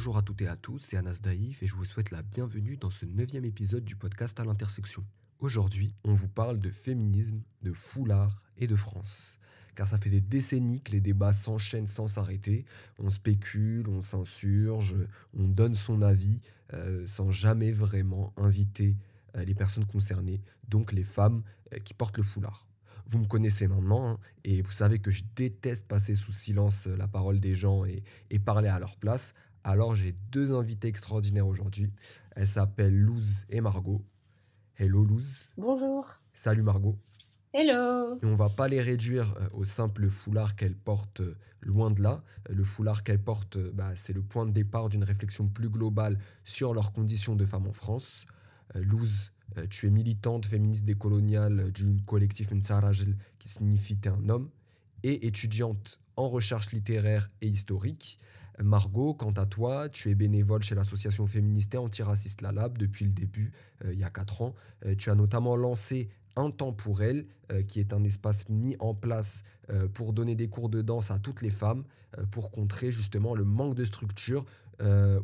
Bonjour à toutes et à tous, c'est Anas Daïf et je vous souhaite la bienvenue dans ce neuvième épisode du podcast à l'intersection. Aujourd'hui, on vous parle de féminisme, de foulard et de France. Car ça fait des décennies que les débats s'enchaînent sans s'arrêter. On spécule, on s'insurge, on donne son avis euh, sans jamais vraiment inviter euh, les personnes concernées, donc les femmes euh, qui portent le foulard. Vous me connaissez maintenant hein, et vous savez que je déteste passer sous silence la parole des gens et, et parler à leur place. Alors j'ai deux invités extraordinaires aujourd'hui. Elles s'appellent Luz et Margot. Hello Luz. Bonjour. Salut Margot. Hello Et on va pas les réduire euh, au simple foulard qu'elles portent euh, loin de là. Euh, Le foulard qu'elles portent, bah, c'est le point de départ d'une réflexion plus globale sur leurs conditions de femmes en France. Luz, tu es militante féministe décoloniale du collectif Ntsarajel, qui signifie t'es un homme, et étudiante en recherche littéraire et historique. Margot, quant à toi, tu es bénévole chez l'association féministe et antiraciste La Lab depuis le début, euh, il y a 4 ans. Euh, tu as notamment lancé Un temps pour elle, euh, qui est un espace mis en place pour donner des cours de danse à toutes les femmes, pour contrer justement le manque de structure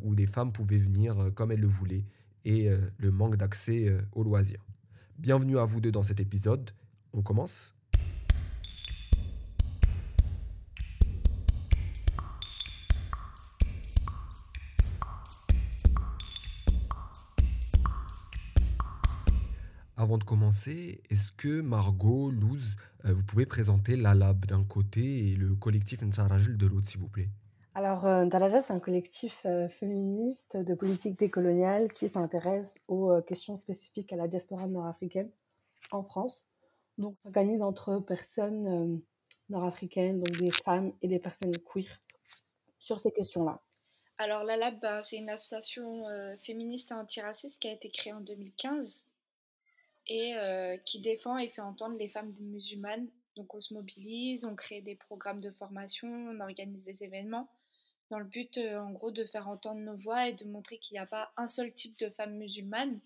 où des femmes pouvaient venir comme elles le voulaient et le manque d'accès aux loisirs. Bienvenue à vous deux dans cet épisode. On commence Avant de commencer, est-ce que Margot, Luz, euh, vous pouvez présenter la Lab d'un côté et le collectif Nsarajil de l'autre, s'il vous plaît? Alors, euh, Dalaja, c'est un collectif euh, féministe de politique décoloniale qui s'intéresse aux euh, questions spécifiques à la diaspora nord-africaine en France. Donc, on s'organise entre personnes euh, nord-africaines, donc des femmes et des personnes queer, sur ces questions-là. Alors la Lab, ben, c'est une association féministe et antiraciste qui a été créée en 2015 et euh, qui défend et fait entendre les femmes musulmanes. Donc on se mobilise, on crée des programmes de formation, on organise des événements dans le but euh, en gros de faire entendre nos voix et de montrer qu'il n'y a pas un seul type de femmes musulmanes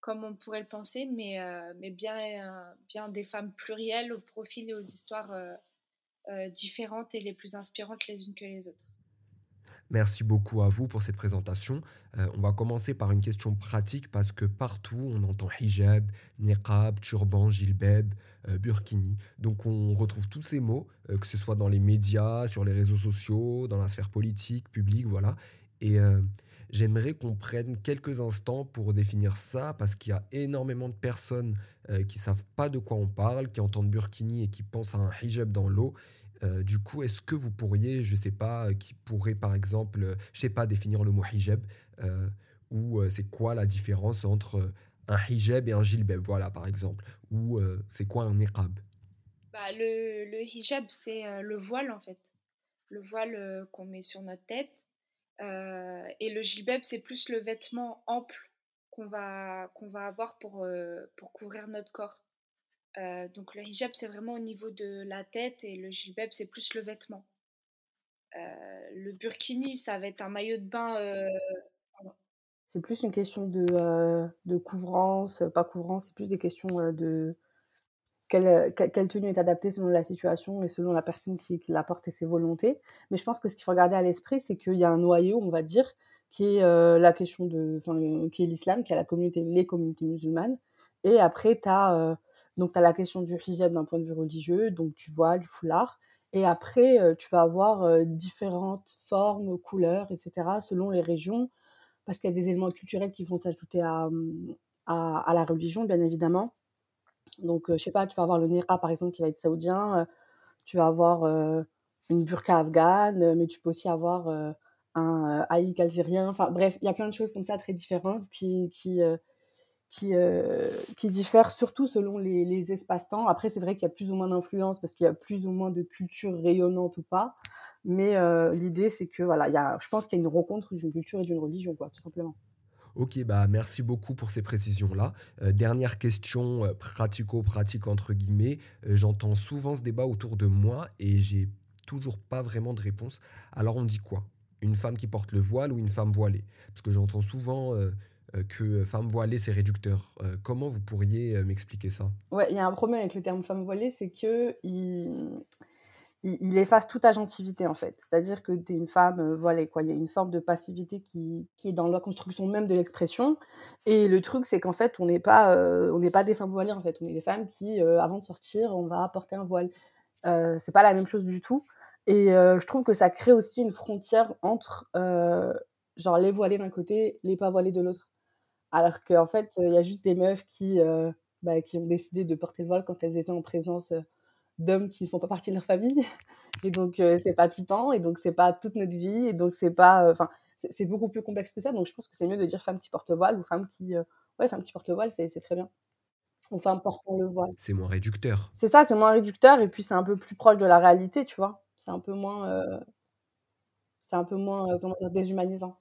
comme on pourrait le penser, mais, euh, mais bien, bien des femmes plurielles aux profils et aux histoires différentes et les plus inspirantes les unes que les autres. Merci beaucoup à vous pour cette présentation. Euh, on va commencer par une question pratique parce que partout on entend hijab, niqab, turban, jilbab, euh, burkini. Donc on retrouve tous ces mots, euh, que ce soit dans les médias, sur les réseaux sociaux, dans la sphère politique, publique, voilà. Et j'aimerais qu'on prenne quelques instants pour définir ça parce qu'il y a énormément de personnes qui savent pas de quoi on parle, qui entendent burkini et qui pensent à un hijab dans l'eau. Euh, du coup, est-ce que vous pourriez, je sais pas, euh, qui pourrait par exemple, euh, je sais pas, définir le mot hijab ou c'est quoi la différence entre un hijab et un jilbab, voilà par exemple, ou c'est quoi un niqab? Bah, le, le hijab, c'est le voile en fait. Le voile qu'on met sur notre tête. Et le jilbab, c'est plus le vêtement ample qu'on va, va avoir pour, pour couvrir notre corps. Euh, donc le hijab, c'est vraiment au niveau de la tête et le jilbab, c'est plus le vêtement. Euh, le burkini, ça va être un maillot de bain. euh, C'est plus une question de, de couvrance, pas couvrance, c'est plus des questions de quelle, que- quelle tenue est adaptée selon la situation et selon la personne qui, la porte et ses volontés. Mais je pense que ce qu'il faut garder à l'esprit, c'est qu'il y a un noyau, on va dire, qui est la question de, qui est l'islam, qui est la communauté, les communautés musulmanes. Et après, tu as, t'as la question du hijab d'un point de vue religieux, donc tu vois, du foulard. Et après, tu vas avoir différentes formes, couleurs, etc., selon les régions, parce qu'il y a des éléments culturels qui vont s'ajouter à, hum, à, la religion, bien évidemment. Donc, je sais pas, tu vas avoir le niqab, par exemple, qui va être saoudien, tu vas avoir une burqa afghane, mais tu peux aussi avoir un haïk algérien. Enfin, bref, il y a plein de choses comme ça très différentes qui, qui, qui, euh, diffèrent surtout selon les, espaces-temps. Après, c'est vrai qu'il y a plus ou moins d'influence parce qu'il y a plus ou moins de culture rayonnante ou pas. Mais euh, l'idée, c'est que, voilà, il y a, je pense qu'il y a une rencontre d'une culture et d'une religion, quoi, tout simplement. Ok, bah merci beaucoup pour ces précisions-là. Euh, dernière question pratico-pratique entre guillemets. J'entends souvent ce débat autour de moi et j'ai toujours pas vraiment de réponse. Alors on dit quoi? Une femme qui porte le voile ou une femme voilée? Parce que j'entends souvent que femme voilée c'est réducteur. Euh, comment vous pourriez euh, m'expliquer ça? Ouais, il y a un problème avec le terme femme voilée, c'est que il, il, efface toute agentivité en fait. C'est-à-dire que tu es une femme euh, voilée, quoi. Il y a une forme de passivité qui, qui est dans la construction même de l'expression. Et le truc, c'est qu'en fait, on n'est pas, euh, pas des femmes voilées en fait. On est des femmes qui, euh, avant de sortir, on va porter un voile. c'est pas la même chose du tout. Et je trouve que ça crée aussi une frontière entre genre les voilés d'un côté, les pas voilés de l'autre. Alors qu'en fait, il y a juste des meufs qui, bah, qui ont décidé de porter le voile quand elles étaient en présence d'hommes qui ne font pas partie de leur famille. Et donc, euh, c'est pas tout le temps, et donc, c'est pas toute notre vie, et donc, c'est pas. Euh, enfin, c'est beaucoup plus complexe que ça. Donc, je pense que c'est mieux de dire femme qui porte le voile ou femme qui. Euh, ouais, femme qui porte le voile, c'est très bien. Ou femme portant le voile. C'est moins réducteur. C'est ça, c'est moins réducteur, et puis c'est un peu plus proche de la réalité, tu vois. C'est un peu moins. c'est un peu moins, comment dire, déshumanisant.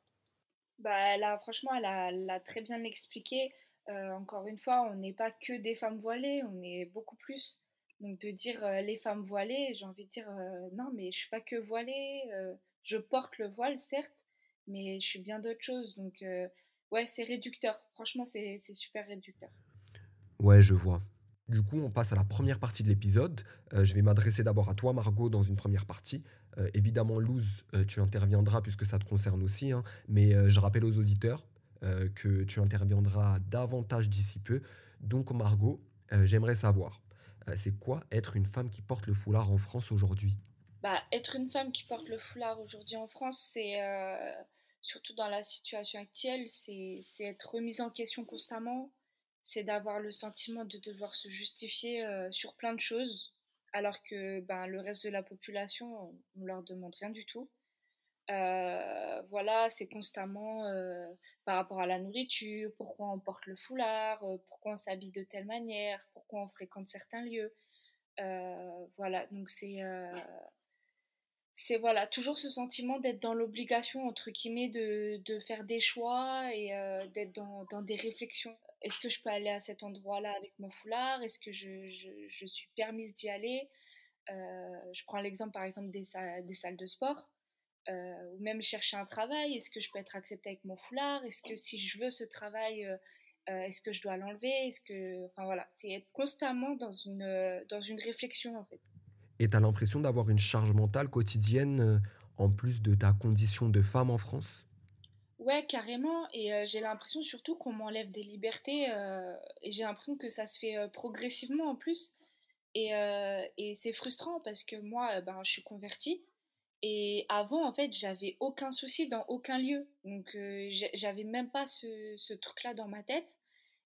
Bah, là, franchement, elle a, très bien expliqué. encore une fois, on n'est pas que des femmes voilées, on est beaucoup plus. Donc de dire euh, les femmes voilées, j'ai envie de dire euh, non, mais je suis pas que voilée, euh, je porte le voile certes, mais je suis bien d'autres choses. Donc ouais, c'est réducteur. Franchement, c'est super réducteur. Ouais, je vois. Du coup, on passe à la première partie de l'épisode. je vais m'adresser d'abord à toi, Margot, dans une première partie. Évidemment, Luz, tu interviendras puisque ça te concerne aussi, hein, mais je rappelle aux auditeurs que tu interviendras davantage d'ici peu. Donc, Margot, j'aimerais savoir, euh, c'est quoi être une femme qui porte le foulard en France aujourd'hui? Bah, Être une femme qui porte le foulard aujourd'hui en France, c'est euh, surtout dans la situation actuelle, c'est être remise en question constamment, c'est d'avoir le sentiment de devoir se justifier euh, sur plein de choses, alors que ben, le reste de la population, on ne leur demande rien du tout. voilà, c'est constamment par rapport à la nourriture, pourquoi on porte le foulard, euh, pourquoi on s'habille de telle manière, pourquoi on fréquente certains lieux. Euh, voilà, donc c'est euh, c'est voilà toujours ce sentiment d'être dans l'obligation entre guillemets de, de, faire des choix et d'être dans, dans, des réflexions. Est-ce que je peux aller à cet endroit-là avec mon foulard? Est-ce que je, suis permise d'y aller? Je prends l'exemple par exemple des, salles de sport. Euh, ou même chercher un travail. Est-ce que je peux être acceptée avec mon foulard? Est-ce que si je veux ce travail, euh, euh, est-ce que je dois l'enlever? Est-ce que, enfin voilà, c'est être constamment dans une dans une réflexion en fait. Et tu as l'impression d'avoir une charge mentale quotidienne en plus de ta condition de femme en France? Ouais, carrément. Et j'ai l'impression surtout qu'on m'enlève des libertés. et j'ai l'impression que ça se fait progressivement en plus. Et, et c'est frustrant parce que moi, ben, je suis convertie. Et avant, en fait, j'avais aucun souci dans aucun lieu. Donc, euh, j'avais même pas ce, ce truc-là dans ma tête.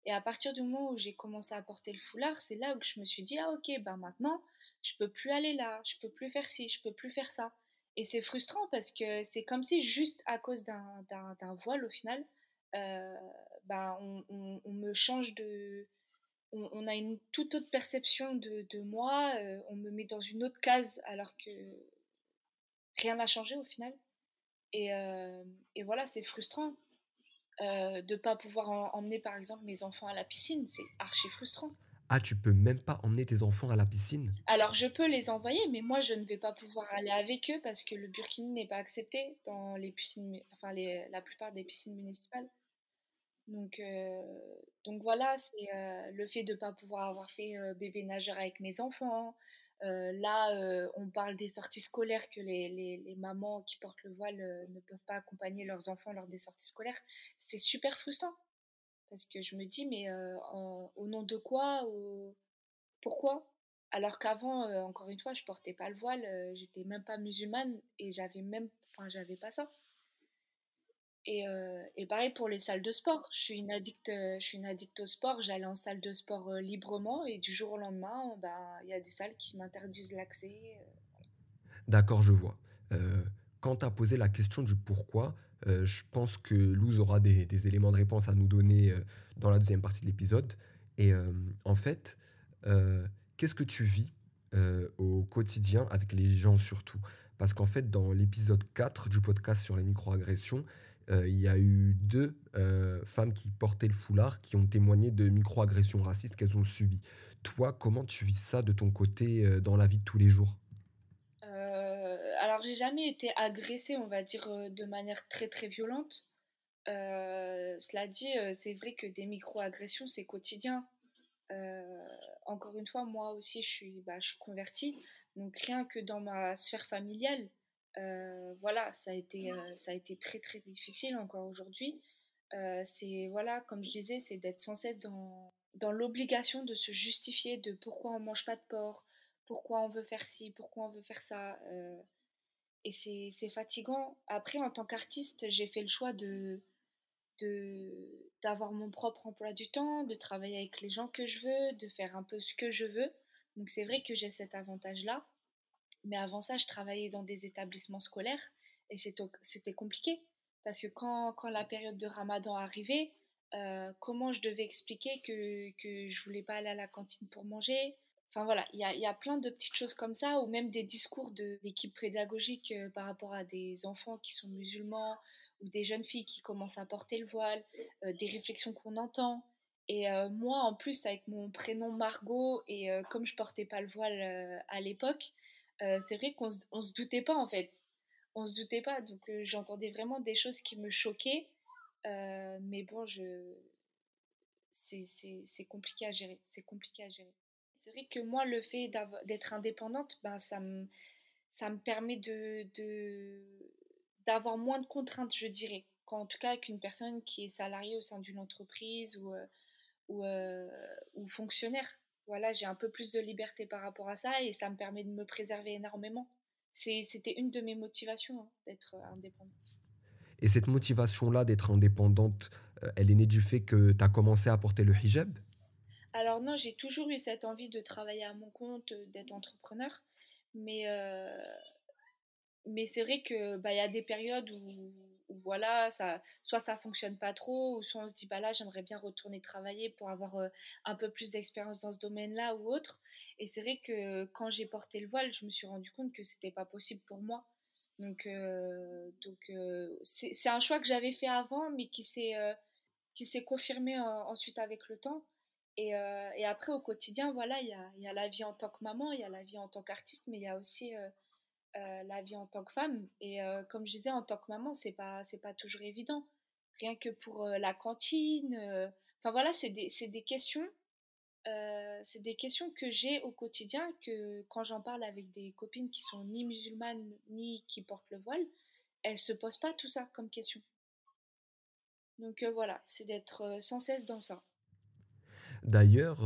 Et à partir du moment où j'ai commencé à porter le foulard, c'est là où je me suis dit, ah ok, bah maintenant, je peux plus aller là, je peux plus faire ci, je peux plus faire ça. Et c'est frustrant parce que c'est comme si juste à cause d'un voile, au final, euh, bah, on, me change de... On, a une toute autre perception de, moi, euh, on me met dans une autre case alors que rien n'a changé au final. Et, euh, voilà, c'est frustrant euh, de ne pas pouvoir emmener par exemple mes enfants à la piscine. C'est archi frustrant. Ah, tu peux même pas emmener tes enfants à la piscine Alors, je peux les envoyer, mais moi, je ne vais pas pouvoir aller avec eux parce que le burkini n'est pas accepté dans les piscines, enfin, la plupart des piscines municipales. Donc, euh, donc voilà, c'est le fait de ne pas pouvoir avoir fait bébé nageur avec mes enfants, euh, là, euh, on parle des sorties scolaires que les, les, mamans qui portent le voile euh, ne peuvent pas accompagner leurs enfants lors des sorties scolaires. C'est super frustrant. Parce que je me dis, mais au nom de quoi Pourquoi? Alors qu'avant, encore une fois, je portais pas le voile, j'étais même pas musulmane et j'avais même, enfin, j'avais pas ça. Et, euh, et, pareil pour les salles de sport. Je suis une addict, euh, je suis une addict au sport. J'allais en salle de sport euh, librement et du jour au lendemain, bah, il y a des salles qui m'interdisent l'accès. D'accord, je vois. quand tu as posé la question du pourquoi, je pense que Luz aura des, éléments de réponse à nous donner dans la deuxième partie de l'épisode. Et en fait, qu'est-ce que tu vis au quotidien avec les gens surtout? Parce qu'en fait, dans l'épisode 4 du podcast sur les microagressions, euh, il y a eu deux euh, femmes qui portaient le foulard qui ont témoigné de microagressions racistes qu'elles ont subies. Toi, comment tu vis ça de ton côté euh, dans la vie de tous les jours? Alors, j'ai jamais été agressée, on va dire, de manière très très violente. cela dit, c'est vrai que des microagressions, c'est quotidien. encore une fois, moi aussi, je suis, bah, je suis convertie. Donc rien que dans ma sphère familiale, voilà, ça a, été, ça a été très très difficile encore aujourd'hui. c'est, voilà, comme je disais, c'est d'être sans cesse dans, dans l'obligation de se justifier de pourquoi on mange pas de porc, pourquoi on veut faire ci, pourquoi on veut faire ça. Et c'est fatigant. Après, en tant qu'artiste, j'ai fait le choix de d'avoir mon propre emploi du temps, de travailler avec les gens que je veux, de faire un peu ce que je veux. Donc c'est vrai que j'ai cet avantage-là. Mais avant ça, je travaillais dans des établissements scolaires et c'était compliqué. Parce que quand, quand, la période de ramadan arrivait, euh, comment je devais expliquer que, que je voulais pas aller à la cantine pour manger Enfin voilà, il y a, plein de petites choses comme ça, ou même des discours de l'équipe pédagogique euh, par rapport à des enfants qui sont musulmans, ou des jeunes filles qui commencent à porter le voile, euh, des réflexions qu'on entend. Et euh, moi, en plus, avec mon prénom Margot, et comme je portais pas le voile à l'époque, c'est vrai qu'on on se doutait pas, en fait. On se doutait pas, donc j'entendais vraiment des choses qui me choquaient. mais bon, c'est compliqué à gérer. C'est compliqué à gérer. C'est vrai que moi, le fait d'être indépendante, ben, ça, me, ça me permet de, d'avoir moins de contraintes, je dirais, qu'en tout cas qu'une personne qui est salariée au sein d'une entreprise ou, euh, euh, ou, fonctionnaire. Voilà, j'ai un peu plus de liberté par rapport à ça et ça me permet de me préserver énormément. C'était une de mes motivations hein, d'être indépendante. Et cette motivation-là d'être indépendante, euh, elle est née du fait que tu as commencé à porter le hijab? Alors non, j'ai toujours eu cette envie de travailler à mon compte, d'être entrepreneur. Mais mais c'est vrai que bah y a des périodes où, voilà ça soit ça fonctionne pas trop ou soit on se dit bah là j'aimerais bien retourner travailler pour avoir euh, un peu plus d'expérience dans ce domaine-là ou autre et c'est vrai que quand j'ai porté le voile je me suis rendu compte que c'était pas possible pour moi donc euh, donc euh, c'est un choix que j'avais fait avant mais qui s'est qui s'est confirmé ensuite avec le temps et, et, après au quotidien voilà il y a, la vie en tant que maman il y a la vie en tant qu'artiste mais il y a aussi euh, la vie en tant que femme. Et euh, comme je disais, en tant que maman, c'est pas, pas toujours évident. Rien que pour euh, la cantine. Enfin voilà, c'est des, des, questions. c'est des questions que j'ai au quotidien, que quand j'en parle avec des copines qui sont ni musulmanes ni qui portent le voile, elles se posent pas tout ça comme question. Donc voilà, c'est d'être sans cesse dans ça. D'ailleurs,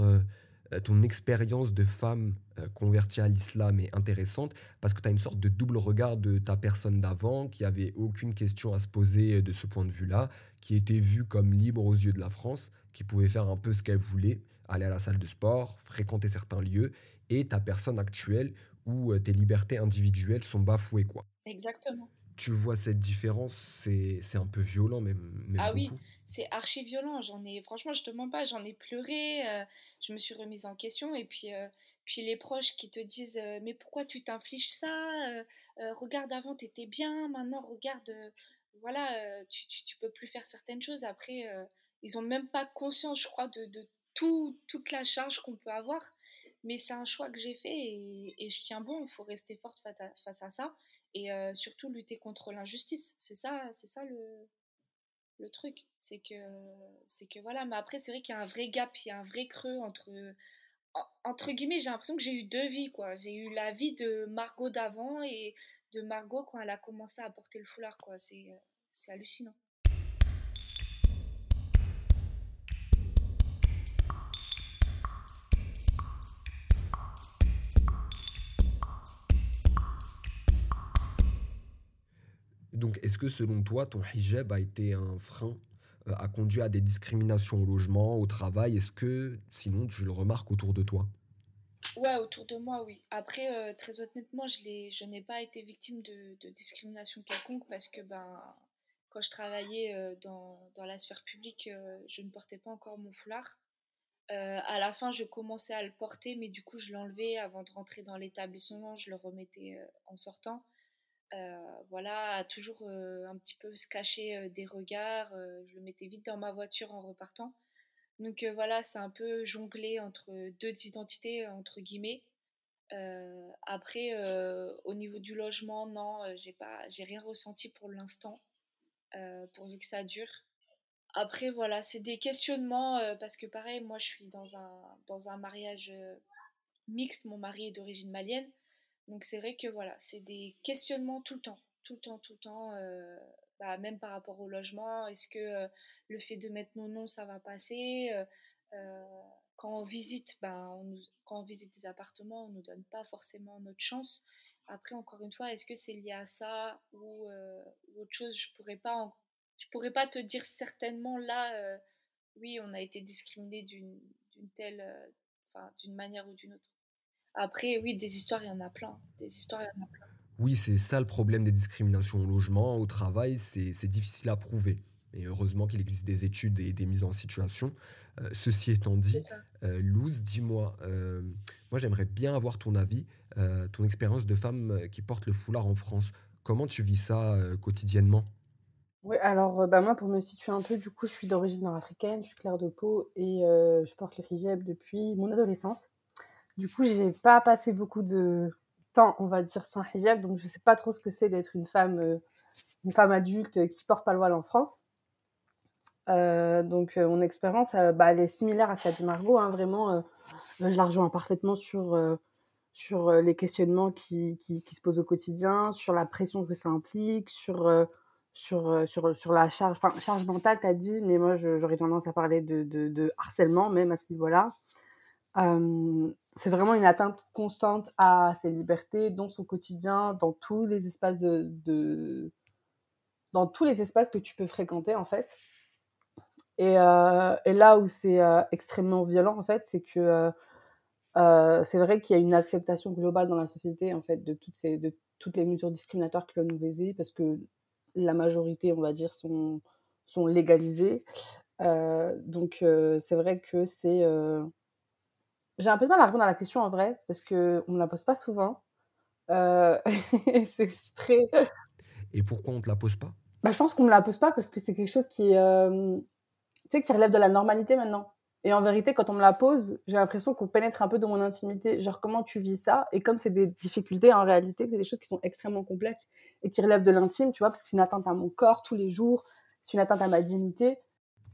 euh, ton expérience de femme euh, convertie à l'islam est intéressante parce que tu as une sorte de double regard de ta personne d'avant qui avait aucune question à se poser euh, de ce point de vue-là, qui était vue comme libre aux yeux de la France, qui pouvait faire un peu ce qu'elle voulait, aller à la salle de sport, fréquenter certains lieux, et ta personne actuelle où tes libertés individuelles sont bafouées. quoi. Exactement tu vois cette différence, c'est un peu violent même. ah oui, c'est archi violent. J'en ai, franchement, je te mens pas, j'en ai pleuré. Euh, je me suis remise en question et puis, euh, puis les proches qui te disent euh, mais pourquoi tu t'infliges ça Regarde avant t'étais bien, maintenant regarde, voilà, tu, tu, tu, peux plus faire certaines choses. Après, ils ont même pas conscience, je crois, de, de tout, toute la charge qu'on peut avoir. Mais c'est un choix que j'ai fait et, et, je tiens bon. Il faut rester forte face à, face à ça et surtout lutter contre l'injustice. C'est ça, c'est ça le, le truc. C'est que, c'est que voilà. Mais après, c'est vrai qu'il y a un vrai gap, il y a un vrai creux entre, entre guillemets, j'ai l'impression que j'ai eu deux vies, quoi. J'ai eu la vie de Margot d'avant et de Margot quand elle a commencé à porter le foulard, quoi. C'est, c'est hallucinant. Donc, est-ce que selon toi, ton hijab a été un frein, euh, a conduit à des discriminations au logement, au travail? Est-ce que, sinon, tu le remarques autour de toi? Ouais, autour de moi, oui. Après, euh, très honnêtement, je, je n'ai pas été victime de, discrimination quelconque parce que ben, quand je travaillais euh, dans, dans, la sphère publique, je ne portais pas encore mon foulard. à la fin, je commençais à le porter, mais du coup, je l'enlevais avant de rentrer dans l'établissement, je le remettais en sortant. Euh, voilà, toujours euh, un petit peu se cacher euh, des regards. je le mettais vite dans ma voiture en repartant. Donc voilà, c'est un peu jonglé entre deux identités, entre guillemets. après, au niveau du logement, non, j'ai pas, j'ai rien ressenti pour l'instant, pourvu que ça dure. Après, voilà, c'est des questionnements, parce que pareil, moi je suis dans un, dans un mariage mixte, mon mari est d'origine malienne. Donc c'est vrai que voilà, c'est des questionnements tout le temps, tout le temps, tout le temps, bah, même par rapport au logement. Est-ce que le fait de mettre nos noms, ça va passer? Quand on visite, bah, quand on visite des appartements, on ne nous donne pas forcément notre chance. Après, encore une fois, est-ce que c'est lié à ça ou, autre chose? Je pourrais pourrais pas te dire certainement là. oui, on a été discriminé d'une telle, d'une manière ou d'une autre. Après, oui, des histoires, il y en a plein. Des histoires, il y en a plein. Oui, c'est ça le problème des discriminations au logement, au travail, c'est difficile à prouver. Et heureusement qu'il existe des études et des mises en situation. Euh, ceci étant dit, euh, Luz, dis-moi, euh, moi j'aimerais bien avoir ton avis, ton expérience de femme qui porte le foulard en France. Comment tu vis ça quotidiennement? Oui, alors bah, moi pour me situer un peu, du coup je suis d'origine nord-africaine, je suis claire de peau et je porte le hijab depuis mon adolescence. Du coup, j'ai pas passé beaucoup de temps, on va dire, sans hijab, donc je sais pas trop ce que c'est d'être une femme, euh, une femme adulte qui porte pas le voile en France. Euh, donc euh, mon expérience, bah, elle est similaire à ce qu'a dit Margot, hein, vraiment, je la rejoins parfaitement sur, sur les questionnements qui, qui, se posent au quotidien, sur la pression que ça implique, sur, sur, sur, sur la charge, enfin, charge mentale, dit, mais moi j'aurais tendance à parler de, de, de harcèlement même à ce niveau-là c'est vraiment une atteinte constante à ses libertés, dans son quotidien, dans tous les espaces de, dans tous les espaces que tu peux fréquenter en fait. Et, et là où c'est extrêmement violent en fait, c'est que c'est vrai qu'il y a une acceptation globale dans la société en fait de toutes ces de toutes les mesures discriminatoires qui peuvent nous viser parce que la majorité, on va dire, sont sont légalisées. donc c'est vrai que c'est j'ai un peu de mal à répondre à la question en vrai, parce qu'on ne me la pose pas souvent. Euh, c'est très. Et pourquoi on ne te la pose pas? Bah, Je pense qu'on ne me la pose pas parce que c'est quelque chose qui, euh, qui relève de la normalité maintenant. Et en vérité, quand on me la pose, j'ai l'impression qu'on pénètre un peu dans mon intimité. Genre, comment tu vis ça? Et comme c'est des difficultés en réalité, c'est des choses qui sont extrêmement complexes et qui relèvent de l'intime, tu vois, parce que c'est une atteinte à mon corps tous les jours, c'est une atteinte à ma dignité.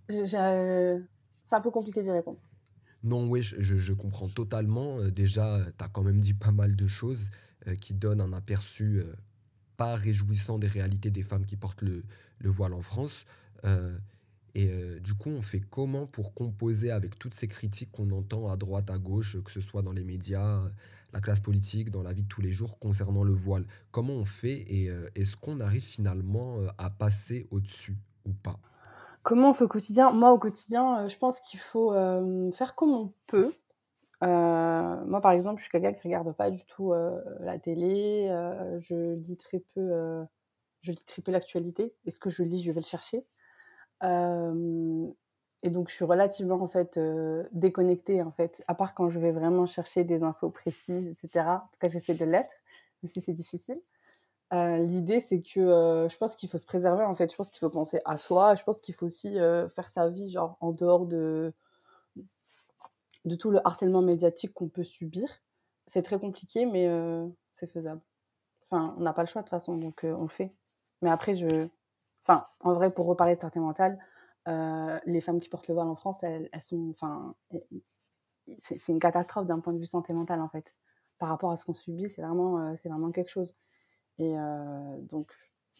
C'est un peu compliqué d'y répondre. Non, oui, je, comprends totalement. Euh, déjà, tu as quand même dit pas mal de choses euh, qui donnent un aperçu euh, pas réjouissant des réalités des femmes qui portent le, voile en France. et du coup, on fait comment pour composer avec toutes ces critiques qu'on entend à droite, à gauche, que ce soit dans les médias, la classe politique, dans la vie de tous les jours concernant le voile? Comment on fait et est-ce qu'on arrive finalement à passer au-dessus ou pas? Comment on fait au quotidien Moi, au quotidien, euh, je pense qu'il faut euh, faire comme on peut. Euh, moi, par exemple, je suis quelqu'un qui regarde pas du tout la télé. je lis très peu. je lis très peu l'actualité. Et ce que je lis, je vais le chercher. et donc, je suis relativement en fait déconnectée en fait. À part quand je vais vraiment chercher des infos précises, etc. En tout cas, j'essaie de l'être, même si c'est difficile. Euh, l'idée, c'est que euh, je pense qu'il faut se préserver, en fait. Je pense qu'il faut penser à soi. Je pense qu'il faut aussi euh, faire sa vie, genre, en dehors de, de tout le harcèlement médiatique qu'on peut subir. C'est très compliqué, mais c'est faisable. Enfin, on n'a pas le choix, de toute façon, donc on le fait. Mais après, je... Enfin, en vrai, pour reparler de santé mentale, les femmes qui portent le voile en France, elles, elles sont... Enfin, c'est une catastrophe d'un point de vue santé mentale, en fait. Par rapport à ce qu'on subit, c'est vraiment, c'est vraiment quelque chose. Et euh, donc,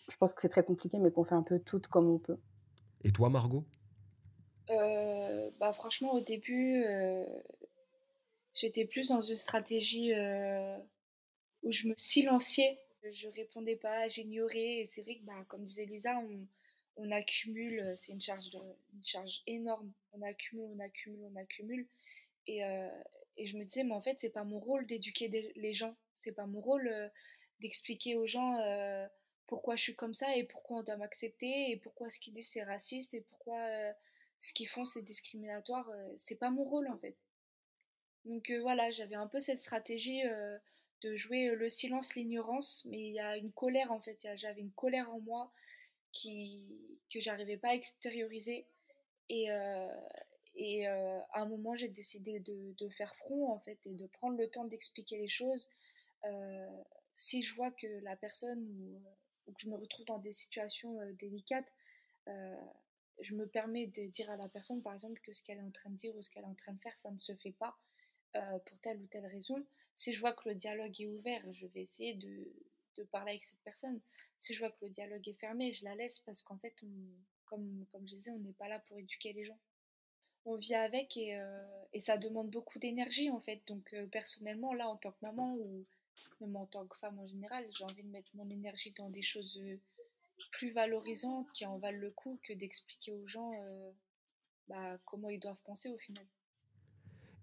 je pense que c'est très compliqué, mais qu'on fait un peu tout comme on peut. Et toi, Margot? Euh, bah, Franchement, au début, euh, j'étais plus dans une stratégie où je me silenciais. Je répondais pas, j'ignorais. Et c'est vrai que, bah, comme disait Lisa, on, on accumule, c'est une charge, une charge énorme. On accumule, on accumule, on accumule. Et, et je me disais, mais en fait, c'est pas mon rôle d'éduquer les gens. C'est pas mon rôle d'expliquer aux gens euh, pourquoi je suis comme ça et pourquoi on doit m'accepter et pourquoi ce qu'ils disent c'est raciste et pourquoi euh, ce qu'ils font c'est discriminatoire. Euh, c'est pas mon rôle en fait. Donc voilà, j'avais un peu cette stratégie de jouer le silence, l'ignorance, mais il y a une colère en fait. J'avais une colère en moi qui que j'arrivais pas à extérioriser et et à un moment, j'ai décidé de, de, faire front, en fait, et de prendre le temps d'expliquer les choses, si je vois que la personne ou, que je me retrouve dans des situations euh, délicates, euh, je me permets de dire à la personne, par exemple, que ce qu'elle est en train de dire ou ce qu'elle est en train de faire, ça ne se fait pas euh, pour telle ou telle raison. Si je vois que le dialogue est ouvert, je vais essayer de, de parler avec cette personne. Si je vois que le dialogue est fermé, je la laisse parce qu'en fait, comme, comme je disais, on n'est pas là pour éduquer les gens. On vit avec et, euh, et ça demande beaucoup d'énergie en fait. Donc euh, personnellement, là, en tant que maman ou même en tant que femme en général, j'ai envie de mettre mon énergie dans des choses euh, plus valorisantes qui en valent le coup que d'expliquer aux gens bah, comment ils doivent penser au final.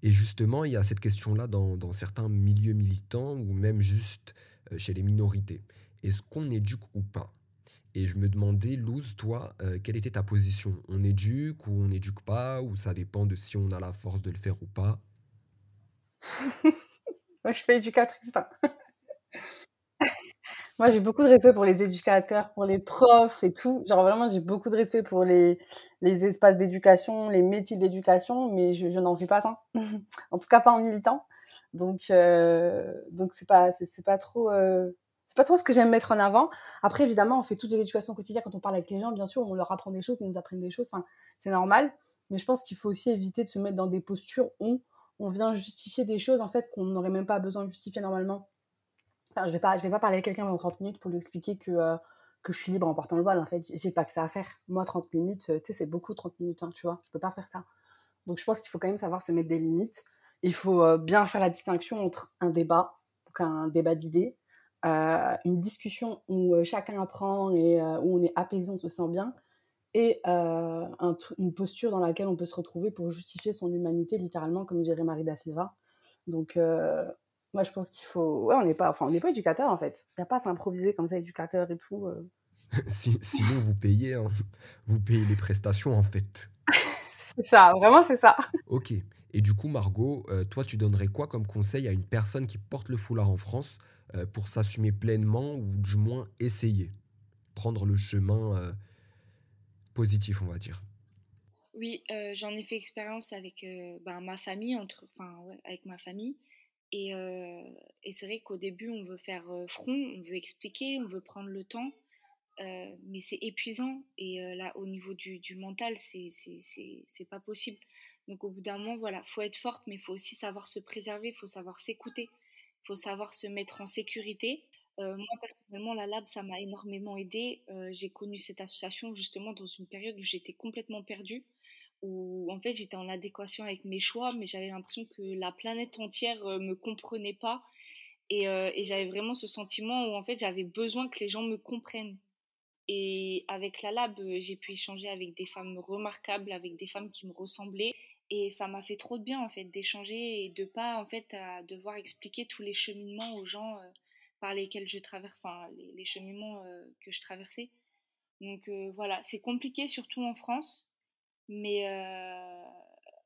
Et justement, il y a cette question-là dans, dans, certains milieux militants ou même juste euh, chez les minorités. Est-ce qu'on éduque ou pas? Et je me demandais, Luz, toi, euh, quelle était ta position? On éduque ou on n'éduque pas? Ou ça dépend de si on a la force de le faire ou pas? Moi, je suis pas éducatrice. Hein. Moi, j'ai beaucoup de respect pour les éducateurs, pour les profs et tout. Genre, vraiment, j'ai beaucoup de respect pour les, les espaces d'éducation, les métiers d'éducation, mais je, n'en fais pas ça. en tout cas, pas en militant. Donc, euh, donc c'est pas, pas trop, euh, c'est pas trop ce que j'aime mettre en avant. Après, évidemment, on fait toute de l'éducation quotidienne quand on parle avec les gens. Bien sûr, on leur apprend des choses, ils nous apprennent des choses. Enfin, c'est normal. Mais je pense qu'il faut aussi éviter de se mettre dans des postures où on vient justifier des choses en fait qu'on n'aurait même pas besoin de justifier normalement je vais pas, je vais pas parler à quelqu'un pendant 30 minutes pour lui expliquer que, euh, que je suis libre en portant le voile. En fait, j'ai pas que ça à faire. Moi, 30 minutes, euh, tu sais, c'est beaucoup 30 minutes, hein, tu vois. Je peux pas faire ça. Donc, je pense qu'il faut quand même savoir se mettre des limites. Il faut euh, bien faire la distinction entre un débat, donc un débat d'idées, une discussion où chacun apprend et où on est apaisé, on se sent bien, et un, une posture dans laquelle on peut se retrouver pour justifier son humanité, littéralement, comme dirait Marie da Silva. Donc, moi, je pense qu'il faut. Ouais, on n'est pas, enfin, on n'est pas éducateur en fait. Il n'y a pas à s'improviser comme ça, éducateur et tout. Euh. sinon, vous payez, hein. vous payez les prestations en fait. c'est ça, vraiment, c'est ça. Ok. Et du coup, Margot, euh, toi, tu donnerais quoi comme conseil à une personne qui porte le foulard en France euh, pour s'assumer pleinement ou du moins essayer? Prendre le chemin positif, on va dire. Oui, j'en ai fait expérience avec ben, ma famille, entre, enfin, avec ma famille. Euh, et, c'est vrai qu'au début, on veut faire euh, front, on veut expliquer, on veut prendre le temps, euh, mais c'est épuisant. Et là, au niveau du, du mental, c'est pas possible. Donc au bout d'un moment, voilà, faut être forte, mais il faut aussi savoir se préserver, il faut savoir s'écouter, il faut savoir se mettre en sécurité. Moi, personnellement, la Lab, ça m'a énormément aidé. J'ai connu cette association justement dans une période où j'étais complètement perdue où en fait j'étais en adéquation avec mes choix, mais j'avais l'impression que la planète entière euh, me comprenait pas. Et, euh, j'avais vraiment ce sentiment où en fait j'avais besoin que les gens me comprennent. Et avec la lab, euh, j'ai pu échanger avec des femmes remarquables, avec des femmes qui me ressemblaient. Et ça m'a fait trop de bien en fait d'échanger et de pas en fait devoir expliquer tous les cheminements aux gens par lesquels je traverse, enfin les, cheminements que je traversais. Donc voilà, c'est compliqué surtout en France mais, euh,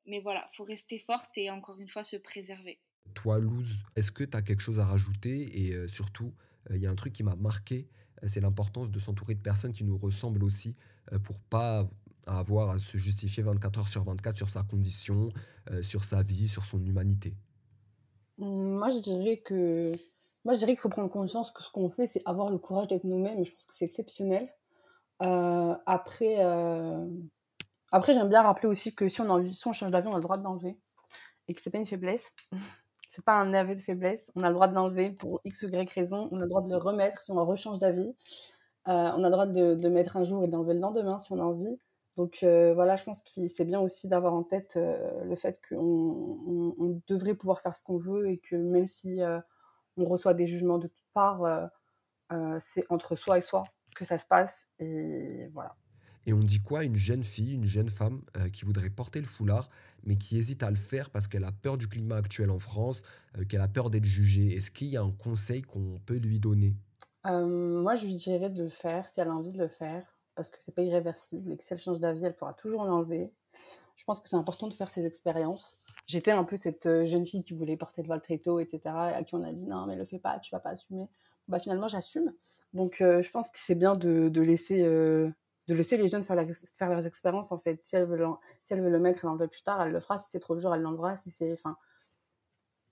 mais voilà, faut rester forte et encore une fois se préserver. Toi, Luz, est-ce que tu as quelque chose à rajouter? Et euh, surtout, euh, il y a un truc qui m'a marqué, c'est l'importance de s'entourer de personnes qui nous ressemblent aussi pour pas avoir à se justifier 24 heures sur 24 sur sa condition, sur sa vie, sur son humanité. Moi, je dirais que moi, je dirais qu'il faut prendre conscience que ce qu'on fait, c'est avoir le courage d'être nous-mêmes. Je pense que c'est exceptionnel. après, après, j'aime bien rappeler aussi que si on, a, si on change d'avis, on a le droit de l'enlever. Et que c'est pas une faiblesse. c'est pas un aveu de faiblesse. On a le droit de l'enlever pour X ou Y raison. On a le droit de le remettre si on rechange d'avis. Euh, on a le droit de, le mettre un jour et d'enlever le lendemain si on a envie. Donc euh, voilà, je pense que c'est bien aussi d'avoir en tête euh, le fait qu'on on, devrait pouvoir faire ce qu'on veut et que même si on reçoit des jugements de toutes parts, c'est entre soi et soi que ça se passe. Et voilà. Et on dit quoi Une jeune fille, une jeune femme euh, qui voudrait porter le foulard, mais qui hésite à le faire parce qu'elle a peur du climat actuel en France, euh, qu'elle a peur d'être jugée? Est-ce qu'il y a un conseil qu'on peut lui donner? Euh, Moi, je lui dirais de le faire si elle a envie de le faire, parce que c'est pas irréversible et que si elle change d'avis, elle pourra toujours l'enlever. Je pense que c'est important de faire ces expériences. J'étais un peu cette jeune fille qui voulait porter le voile très tôt, etc., à qui on a dit non, mais le fais pas, tu vas pas assumer. Bah, finalement, j'assume. Donc, je pense que c'est bien de, laisser de laisser les jeunes faire, faire leurs expériences en fait. Si elle veut le, si elle veut le mettre et l'enlever plus tard, elle le fera. Si c'est trop dur, elle l'enlèvera. Si c'est, enfin,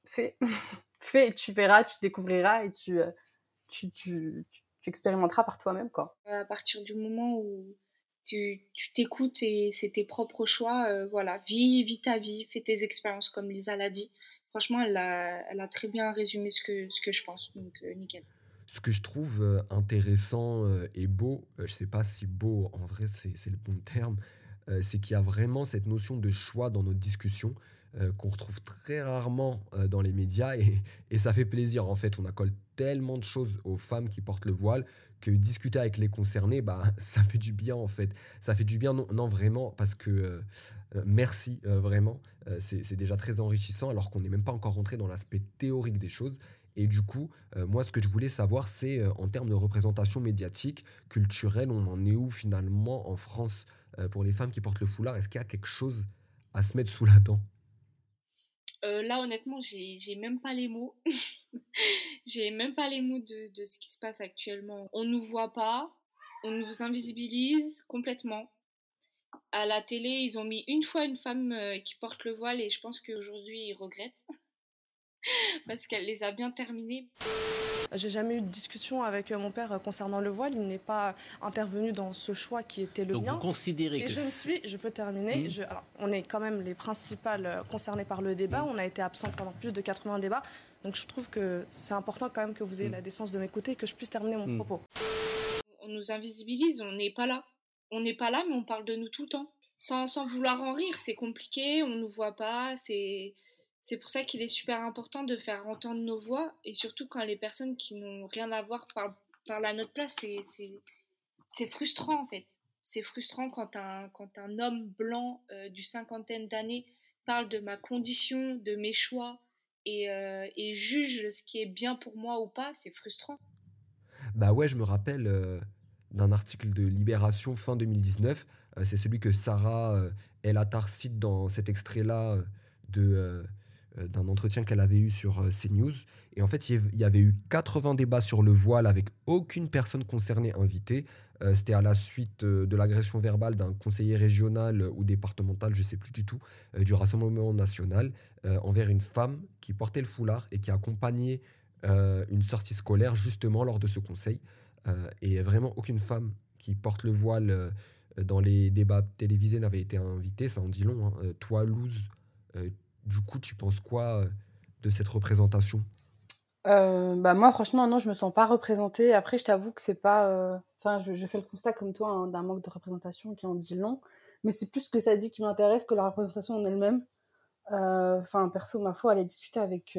fais, fais, tu verras, tu découvriras et tu, euh, tu, tu, tu, expérimenteras par toi-même quoi. À partir du moment où tu t'écoutes et c'est tes propres choix, euh, voilà, vis, vis ta vie, fais tes expériences comme Lisa l'a dit. franchement, elle a, elle a très bien résumé ce que, ce que je pense. Donc, nickel. Ce que je trouve intéressant et beau, je sais pas si beau en vrai c'est le bon terme, c'est qu'il y a vraiment cette notion de choix dans notre discussion qu'on retrouve très rarement dans les médias et, et, ça fait plaisir en fait. On accole tellement de choses aux femmes qui portent le voile que discuter avec les concernés, bah, ça fait du bien en fait. Ça fait du bien, non, non vraiment, parce que merci vraiment. c'est déjà très enrichissant alors qu'on n'est même pas encore rentré dans l'aspect théorique des choses. Et du coup, euh, moi, ce que je voulais savoir, c'est euh, en termes de représentation médiatique, culturelle, on en est où finalement en France euh, pour les femmes qui portent le foulard? Est-ce qu'il y a quelque chose à se mettre sous la dent? Là, honnêtement, j'ai même pas les mots. j'ai même pas les mots de, de, ce qui se passe actuellement. On nous voit pas, on nous invisibilise complètement. À la télé, ils ont mis une fois une femme qui porte le voile et je pense qu'aujourd'hui, ils regrettent. parce qu'elle les a bien terminés. J'ai jamais eu de discussion avec euh, mon père euh, concernant le voile. Il n'est pas intervenu dans ce choix qui était le Donc mien. Vous considérez Et que je me suis, je peux terminer. Mmh. Je- alors, on est quand même les principales euh, concernées par le débat. On a été absent pendant plus de 80 débats. Donc je trouve que c'est important quand même que vous ayez Mmh. la décence de m'écouter et que je puisse terminer mon Mmh. propos. On nous invisibilise, on n'est pas là. On n'est pas là, mais on parle de nous tout le temps. Sans, sans vouloir en rire, c'est compliqué, on nous voit pas, c'est... C'est pour ça qu'il est super important de faire entendre nos voix, et surtout quand les personnes qui n'ont rien à voir parlent, à notre place, c'est- frustrant en fait. C'est frustrant quand un, quand un homme blanc euh, du cinquantaine d'années parle de ma condition, de mes choix, et, euh, et juge ce qui est bien pour moi ou pas, c'est frustrant. Bah ouais, je me rappelle euh, d'un article de Libération fin 2019. Euh, c'est celui que Sarah El Attar cite dans cet extrait-là de, d'un entretien qu'elle avait eu sur euh, CNews. Et en fait, il y avait eu 80 débats sur le voile avec aucune personne concernée invitée. Euh, C'était à la suite euh, de l'agression verbale d'un conseiller régional euh, ou départemental, je ne sais plus du tout, euh, du Rassemblement national, euh, envers une femme qui portait le foulard et qui accompagnait euh, une sortie scolaire justement lors de ce conseil. Euh, et vraiment, aucune femme qui porte le voile euh, dans les débats télévisés n'avait été invitée. Ça en dit long. hein. Euh, toi, euh, du coup, tu penses quoi euh, de cette représentation? Euh, bah moi franchement non je me sens pas représentée. Après je t'avoue que c'est pas euh, je, fais le constat comme toi hein, d'un manque de représentation qui en dit long. Mais c'est plus ce que ça dit qui m'intéresse que la représentation en elle-même. Enfin perso ma foi aller discuter avec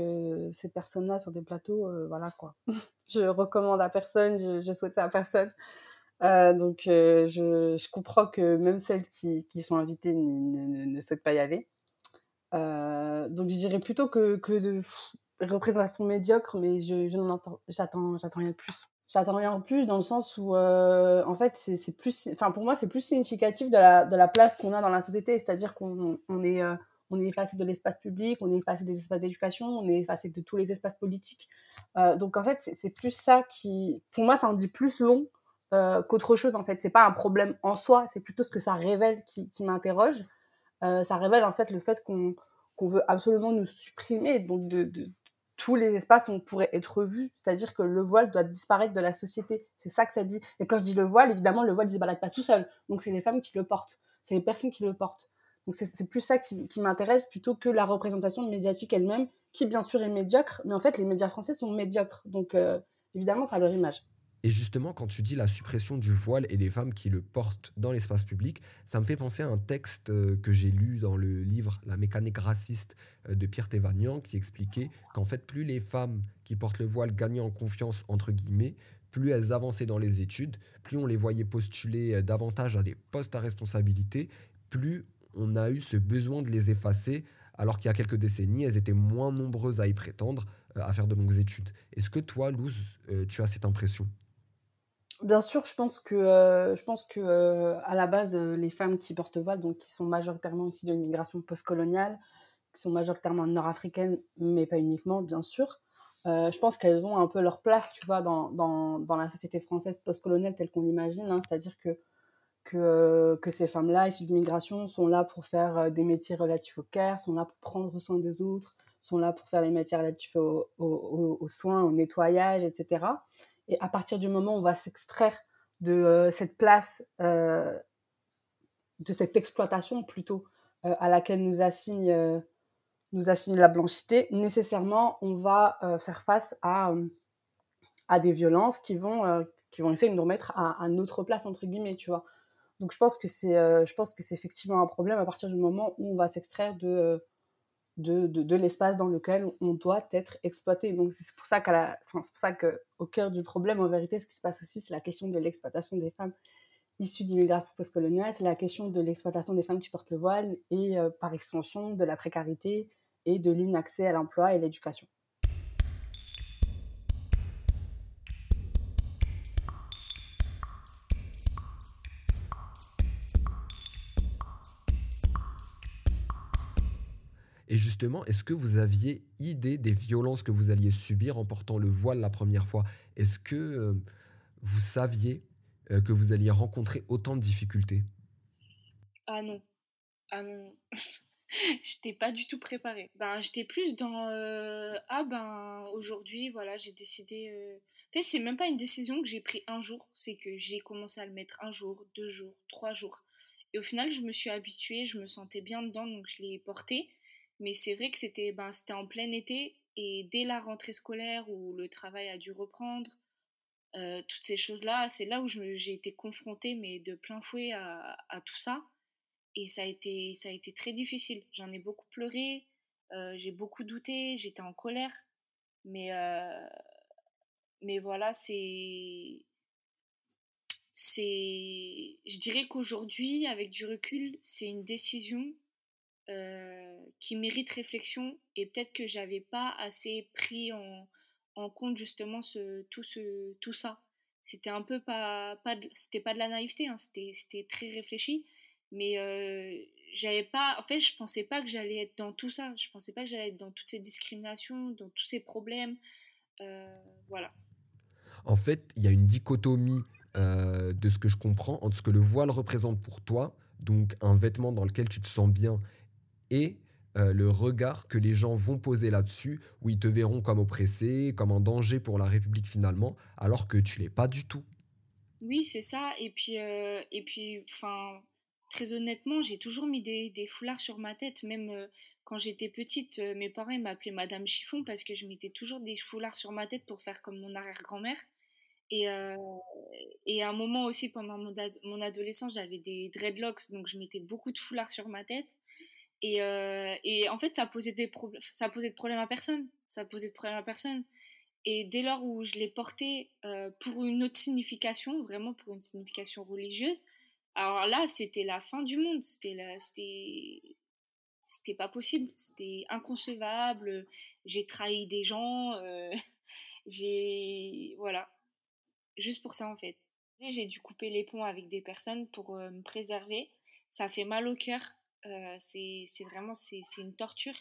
ces personnes là sur des plateaux voilà quoi. Je recommande à personne je, je souhaite ça à personne. Donc je, comprends que même celles qui, sont invitées ne, ne, souhaitent pas y aller donc je dirais plutôt que, que de représentation médiocre, mais je, je j'attends, j'attends rien de plus. J'attends rien de plus dans le sens où, euh, en fait, c'est, plus, enfin pour moi, c'est plus significatif de la, place qu'on a dans la société, c'est-à-dire qu'on on est, euh, on est effacé de l'espace public, on est effacé des espaces d'éducation, on est effacé de tous les espaces politiques. Euh, donc en fait, c'est, plus ça qui, pour moi, ça en dit plus long euh, qu'autre chose. En fait, c'est pas un problème en soi, c'est plutôt ce que ça révèle qui m'interroge. Euh, ça révèle en fait le fait qu'on veut absolument nous supprimer donc de, tous les espaces où on pourrait être vu, c'est-à-dire que le voile doit disparaître de la société. C'est ça que ça dit. Et quand je dis le voile, évidemment, le voile ne se balade pas tout seul. Donc c'est les femmes qui le portent, c'est les personnes qui le portent. Donc c'est plus ça qui, qui m'intéresse plutôt que la représentation médiatique elle-même, qui bien sûr est médiocre, mais en fait les médias français sont médiocres. Donc euh, évidemment, ça a leur image. Et justement, quand tu dis la suppression du voile et des femmes qui le portent dans l'espace public, ça me fait penser à un texte euh, que j'ai lu dans le livre La mécanique raciste euh, de Pierre Thévagnan qui expliquait qu'en fait, plus les femmes qui portent le voile gagnaient en confiance, entre guillemets, plus elles avançaient dans les études, plus on les voyait postuler euh, davantage à des postes à responsabilité, plus on a eu ce besoin de les effacer, alors qu'il y a quelques décennies, elles étaient moins nombreuses à y prétendre, à faire de longues études. Est-ce que toi, Luz, tu as cette impression? Bien sûr, je pense que, euh, je pense que euh, à la base, euh, les femmes qui portent voile, donc qui sont majoritairement issues de l'immigration postcoloniale, qui sont majoritairement nord-africaines, mais pas uniquement, bien sûr, je pense qu'elles ont un peu leur place, tu vois, dans, dans, la société française postcoloniale telle qu'on l'imagine, hein, c'est-à-dire que, que, que ces femmes-là, issues d'immigration, sont là pour faire des métiers relatifs au care, sont là pour prendre soin des autres, sont là pour faire les métiers relatifs au- au- au- aux soins, au nettoyage, etc. Et à partir du moment où on va s'extraire de euh, cette place, euh, de cette exploitation plutôt, euh, à laquelle nous assigne nous assigner la blanchité, nécessairement, on va faire face à, à des violences qui vont, qui vont essayer de nous remettre à, à, notre place, entre guillemets, tu vois. Donc je pense que c'est je pense que c'est effectivement un problème à partir du moment où on va s'extraire de, de, de, l'espace dans lequel on doit être exploité. Donc c'est pour ça qu'à enfin, pour ça qu'au cœur du problème, en vérité, ce qui se passe aussi, c'est la question de l'exploitation des femmes issues d'immigration postcoloniale, c'est la question de l'exploitation des femmes qui portent le voile et par extension de la précarité et de l'inaccès à l'emploi et l'éducation. Justement, est-ce que vous aviez idée des violences que vous alliez subir en portant le voile la première fois? Est-ce que euh, vous saviez euh, que vous alliez rencontrer autant de difficultés? Ah non. Ah non. j'étais pas du tout préparée. Ben, j'étais plus dans euh, ah ben aujourd'hui voilà j'ai décidé. En fait c'est même pas une décision que j'ai pris un jour, c'est que j'ai commencé à le mettre un jour, deux jours, trois jours. Et au final je me suis habituée, je me sentais bien dedans donc je l'ai porté. Mais c'est vrai que c'était ben, en plein été et dès la rentrée scolaire où le travail a dû reprendre, euh, toutes ces choses-là, c'est là où j'ai été confrontée mais de plein fouet à, à, tout ça. Et ça a été, ça a été très difficile. J'en ai beaucoup pleuré, euh, j'ai beaucoup douté, j'étais en colère. Mais, euh, mais voilà, c'est. C'est. Je dirais qu'aujourd'hui, avec du recul, c'est une décision euh, qui mérite réflexion et peut-être que j'avais pas assez pris en, compte justement ce, tout, ce, tout ça. C'était un peu pas, pas c'était pas de la naïveté, hein, c'était, très réfléchi, mais euh, j'avais pas, en fait, je pensais pas que j'allais être dans tout ça, je pensais pas que j'allais être dans toutes ces discriminations, dans tous ces problèmes, euh, voilà. En fait, il y a une dichotomie de ce que je comprends entre ce que le voile représente pour toi, donc un vêtement dans lequel tu te sens bien et euh, le regard que les gens vont poser là-dessus, où ils te verront comme oppressé, comme un danger pour la République finalement, alors que tu l'es pas du tout. Oui, c'est ça. Et puis, euh, et puis, enfin, très honnêtement, j'ai toujours mis des, des, foulards sur ma tête. Même euh, quand j'étais petite, mes parents m'appelaient Madame Chiffon parce que je mettais toujours des foulards sur ma tête pour faire comme mon arrière-grand-mère. Et, et à un moment aussi, pendant mon, mon adolescence, j'avais des dreadlocks, donc je mettais beaucoup de foulards sur ma tête. Et, euh, et en fait, ça posait, des ça posait de problème à personne. Ça posait de problème à personne. Et dès lors où je l'ai porté euh, pour une autre signification, vraiment pour une signification religieuse, alors là, c'était la fin du monde. C'était c'était c'était pas possible. C'était inconcevable. J'ai trahi des gens. Euh, j'ai voilà. Juste pour ça en fait. J'ai dû couper les ponts avec des personnes pour me préserver. Ça fait mal au cœur euh, c'est vraiment c'est une torture.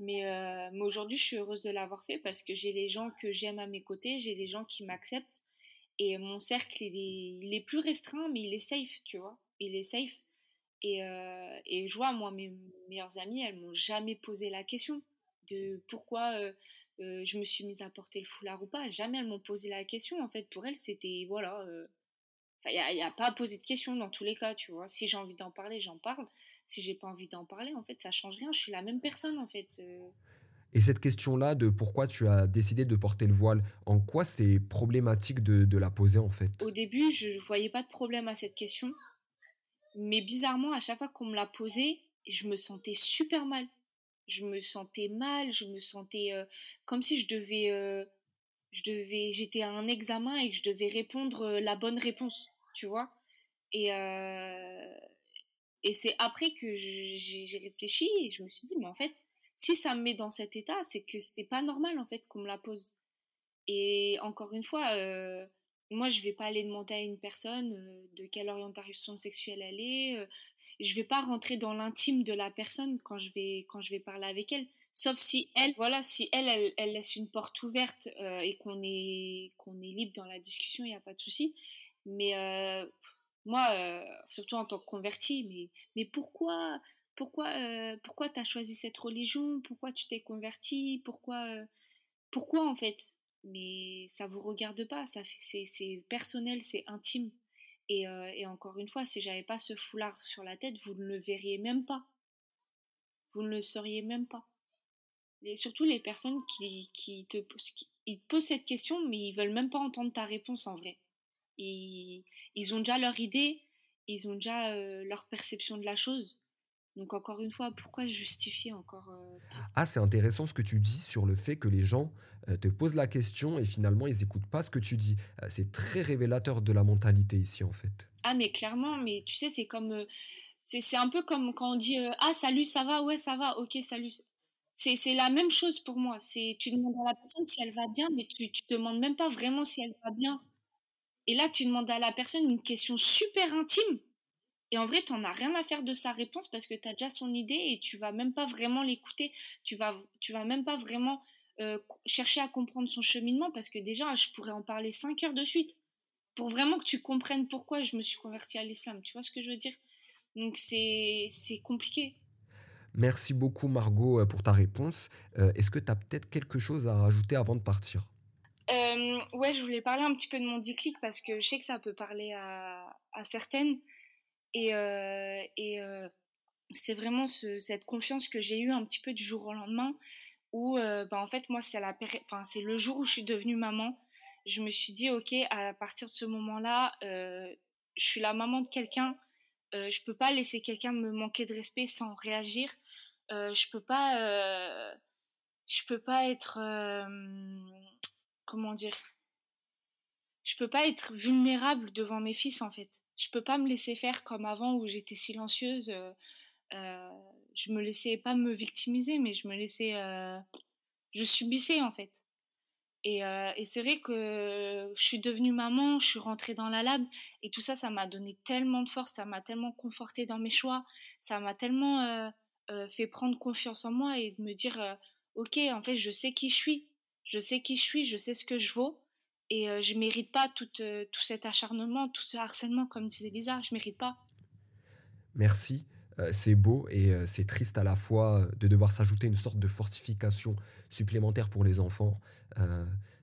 Mais, euh, mais aujourd'hui, je suis heureuse de l'avoir fait parce que j'ai les gens que j'aime à mes côtés, j'ai les gens qui m'acceptent. Et mon cercle, il est, il est, plus restreint, mais il est safe, tu vois. Il est safe. Et, euh, et je vois, moi, mes meilleures amies, elles m'ont jamais posé la question de pourquoi je me suis mise à porter le foulard ou pas. Jamais elles m'ont posé la question. En fait, pour elles, c'était, voilà, il n'y a, a, pas à poser de questions dans tous les cas, tu vois. Si j'ai envie d'en parler, j'en parle si j'ai pas envie d'en parler, en fait, ça change rien. Je suis la même personne, en fait. Euh. Et cette question-là de pourquoi tu as décidé de porter le voile, en quoi c'est problématique de, de, la poser, en fait? Au début, je voyais pas de problème à cette question. Mais bizarrement, à chaque fois qu'on me l'a posée, je me sentais super mal. Je me sentais mal, je me sentais euh, comme si je devais... Euh, je devais j'étais à un examen et que je devais répondre la bonne réponse, tu vois? Et, et c'est après que j'ai réfléchi et je me suis dit, mais en fait, si ça me met dans cet état, c'est que c'était pas normal en fait qu'on me la pose. Et encore une fois, euh, moi je vais pas aller demander à une personne euh, de quelle orientation sexuelle elle est. Euh, je vais pas rentrer dans l'intime de la personne quand je vais quand je vais parler avec elle. Sauf si elle, voilà, si elle, elle, laisse une porte ouverte et qu'on est qu'on est libre dans la discussion, il n'y a pas de souci. Mais moi, euh, surtout en tant que converti, mais, mais pourquoi pourquoi euh, pourquoi tu as choisi cette religion? Pourquoi tu t'es converti Pourquoi euh, pourquoi en fait? Mais ça vous regarde pas, ça c'est personnel, c'est intime. Et, et, encore une fois, si j'avais pas ce foulard sur la tête, vous ne le verriez même pas. Vous ne le sauriez même pas. Et surtout les personnes qui, qui te qui, te posent cette question, mais ils veulent même pas entendre ta réponse en vrai. Ils, ils ont déjà leur idée, ils ont déjà euh, leur perception de la chose. Donc encore une fois, pourquoi justifier encore euh, Ah, c'est intéressant ce que tu dis sur le fait que les gens euh, te posent la question et finalement ils n'écoutent pas ce que tu dis. C'est très révélateur de la mentalité ici en fait. Ah mais clairement, mais tu sais, c'est comme... c'est un peu comme quand on dit Ah salut, ça va? Ouais, ça va, ok, salut. C'est c'est la même chose pour moi. C'est Tu demandes à la personne si elle va bien, mais tu tu demandes même pas vraiment si elle va bien. Et là, tu demandes à la personne une question super intime. Et en vrai, t'en as rien à faire de sa réponse parce que tu as déjà son idée et tu vas même pas vraiment l'écouter. Tu vas, tu vas même pas vraiment euh, chercher à comprendre son cheminement parce que déjà, je pourrais en parler 5 heures de suite pour vraiment que tu comprennes pourquoi je me suis convertie à l'islam. Tu vois ce que je veux dire? Donc c'est c'est compliqué. Merci beaucoup Margot euh, pour ta réponse. Euh, Est-ce que tu as peut-être quelque chose à rajouter avant de partir? Euh, ouais, je voulais parler un petit peu de mon déclic parce que je sais que ça peut parler à, certaines. Et, euh, et euh, c'est vraiment ce- cette confiance que j'ai eue un petit peu du jour au lendemain où, bah, en fait, moi, c'est la enfin, c'est le jour où je suis devenue maman. Je me suis dit, OK, à partir de ce moment-là, je suis la maman de quelqu'un. Euh, je peux pas laisser quelqu'un me manquer de respect sans réagir. Je peux pas, je peux pas être, comment dire, je peux pas être vulnérable devant mes fils en fait. Je peux pas me laisser faire comme avant où j'étais silencieuse. euh, euh, je me laissais pas me victimiser, mais je me laissais, euh, je subissais en fait. Et, euh, et c'est vrai que je suis devenue maman, je suis rentrée dans la lab et tout ça, ça m'a donné tellement de force, ça m'a tellement confortée dans mes choix, ça m'a tellement fait prendre confiance en moi et de me dire, ok, en fait, je sais qui je suis, je sais qui je suis, je sais ce que je vaux et euh, je mérite pas tout, euh, cet acharnement, tout ce harcèlement, comme disait Lisa, je mérite pas. Merci. Euh, c'est beau et euh, c'est triste à la fois de devoir s'ajouter une sorte de fortification supplémentaire pour les enfants.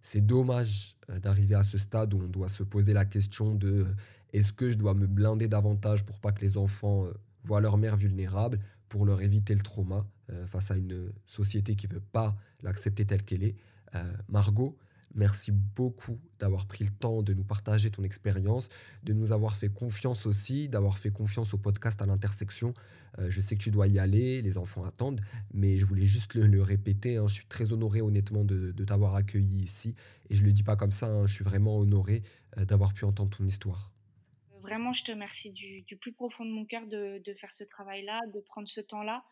C'est dommage d'arriver à ce stade où on doit se poser la question de est-ce que je dois me blinder davantage pour pas que les enfants voient leur mère vulnérable, pour leur éviter le trauma face à une société qui veut pas l'accepter telle qu'elle est. Euh, Margot, merci beaucoup d'avoir pris le temps de nous partager ton expérience, de nous avoir fait confiance aussi, d'avoir fait confiance au podcast à l'intersection. Euh, je sais que tu dois y aller, les enfants attendent, mais je voulais juste le, répéter. hein, je suis très honoré honnêtement de, t'avoir accueilli ici. Et je le dis pas comme ça, hein, je suis vraiment honoré euh, d'avoir pu entendre ton histoire. Vraiment, je te remercie du, plus profond de mon cœur de faire ce travail-là, de prendre ce temps-là.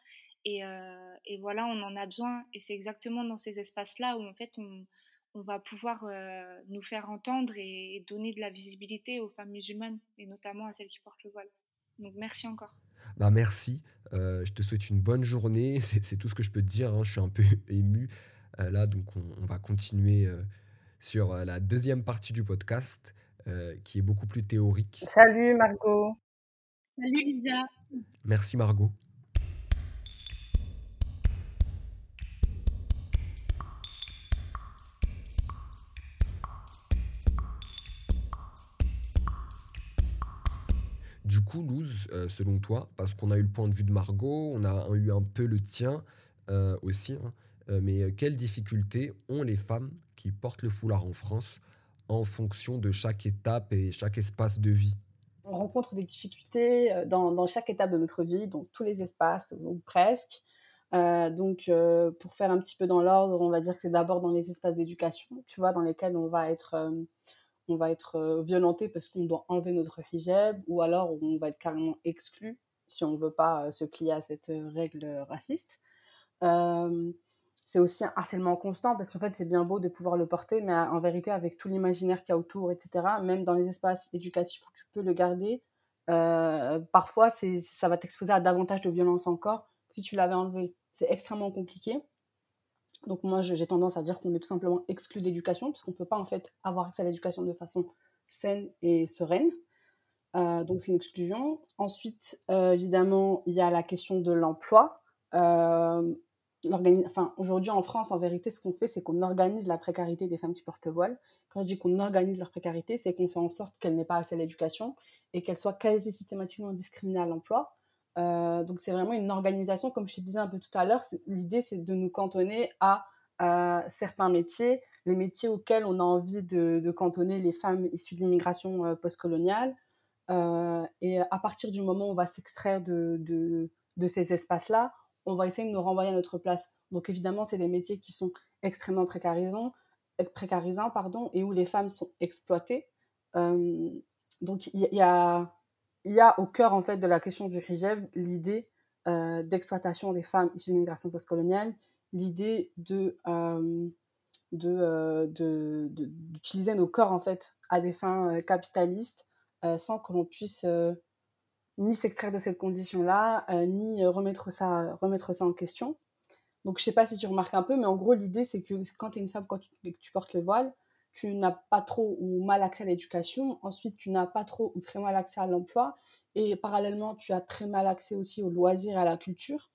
Et, euh, et voilà, on en a besoin. Et c'est exactement dans ces espaces-là où en fait on, on va pouvoir euh, nous faire entendre et, et donner de la visibilité aux femmes musulmanes, et notamment à celles qui portent le voile. Donc merci encore. Bah merci, Euh, je te souhaite une bonne journée, c'est tout ce que je peux te dire, hein, je suis un peu ému euh, là, donc on, on va continuer euh, sur la deuxième partie du podcast euh, qui est beaucoup plus théorique. Salut Margot. Salut Lisa. Merci Margot. Du coup, Luz, euh, selon toi, parce qu'on a eu le point de vue de Margot, on a eu un peu le tien euh, aussi, hein, euh, mais quelles difficultés ont les femmes qui portent le foulard en France en fonction de chaque étape et chaque espace de vie? On rencontre des difficultés dans, dans chaque étape de notre vie, donc tous les espaces, ou presque. Donc, pour faire un petit peu dans l'ordre, on va dire que c'est d'abord dans les espaces d'éducation, tu vois, dans lesquels on va être, on va être violenté parce qu'on doit enlever notre hijab, ou alors on va être carrément exclu si on ne veut pas se plier à cette règle raciste. C'est aussi un harcèlement constant parce qu'en fait, c'est bien beau de pouvoir le porter, mais en vérité, avec tout l'imaginaire qu'il y a autour, etc., même dans les espaces éducatifs où tu peux le garder, parfois, ça va t'exposer à davantage de violence encore que si tu l'avais enlevé. C'est extrêmement compliqué. Donc moi, j'ai tendance à dire qu'on est tout simplement exclu d'éducation, puisqu'on ne peut pas en fait avoir accès à l'éducation de façon saine et sereine. Euh, donc c'est une exclusion. Ensuite, euh, évidemment, il y a la question de l'emploi. Euh, enfin, aujourd'hui en France, en vérité, ce qu'on fait, c'est qu'on organise la précarité des femmes qui portent le voile. Quand je dis qu'on organise leur précarité, c'est qu'on fait en sorte qu'elles n'aient pas accès à l'éducation et qu'elles soient quasi systématiquement discriminées à l'emploi. Donc c'est vraiment une organisation, comme je te disais un peu tout à l'heure, l'idée c'est de nous cantonner à certains métiers, les métiers auxquels on a envie de, cantonner les femmes issues de l'immigration postcoloniale. et à partir du moment où on va s'extraire de, de, ces espaces-là, on va essayer de nous renvoyer à notre place. Donc évidemment, c'est des métiers qui sont extrêmement précarisants, précarisants pardon, et où les femmes sont exploitées. donc il y, a, y a au cœur en fait de la question du hijab l'idée d'exploitation des femmes issues de l'immigration postcoloniale l'idée de, de, d'utiliser nos corps en fait à des fins capitalistes sans que l'on puisse ni s'extraire de cette condition-là, ni remettre ça, remettre ça en question. Donc je sais pas si tu remarques un peu, mais en gros l'idée c'est que quand tu es une femme, quand tu, tu portes le voile, tu n'as pas trop ou mal accès à l'éducation, ensuite tu n'as pas trop ou très mal accès à l'emploi, et parallèlement tu as très mal accès aussi aux loisirs et à la culture.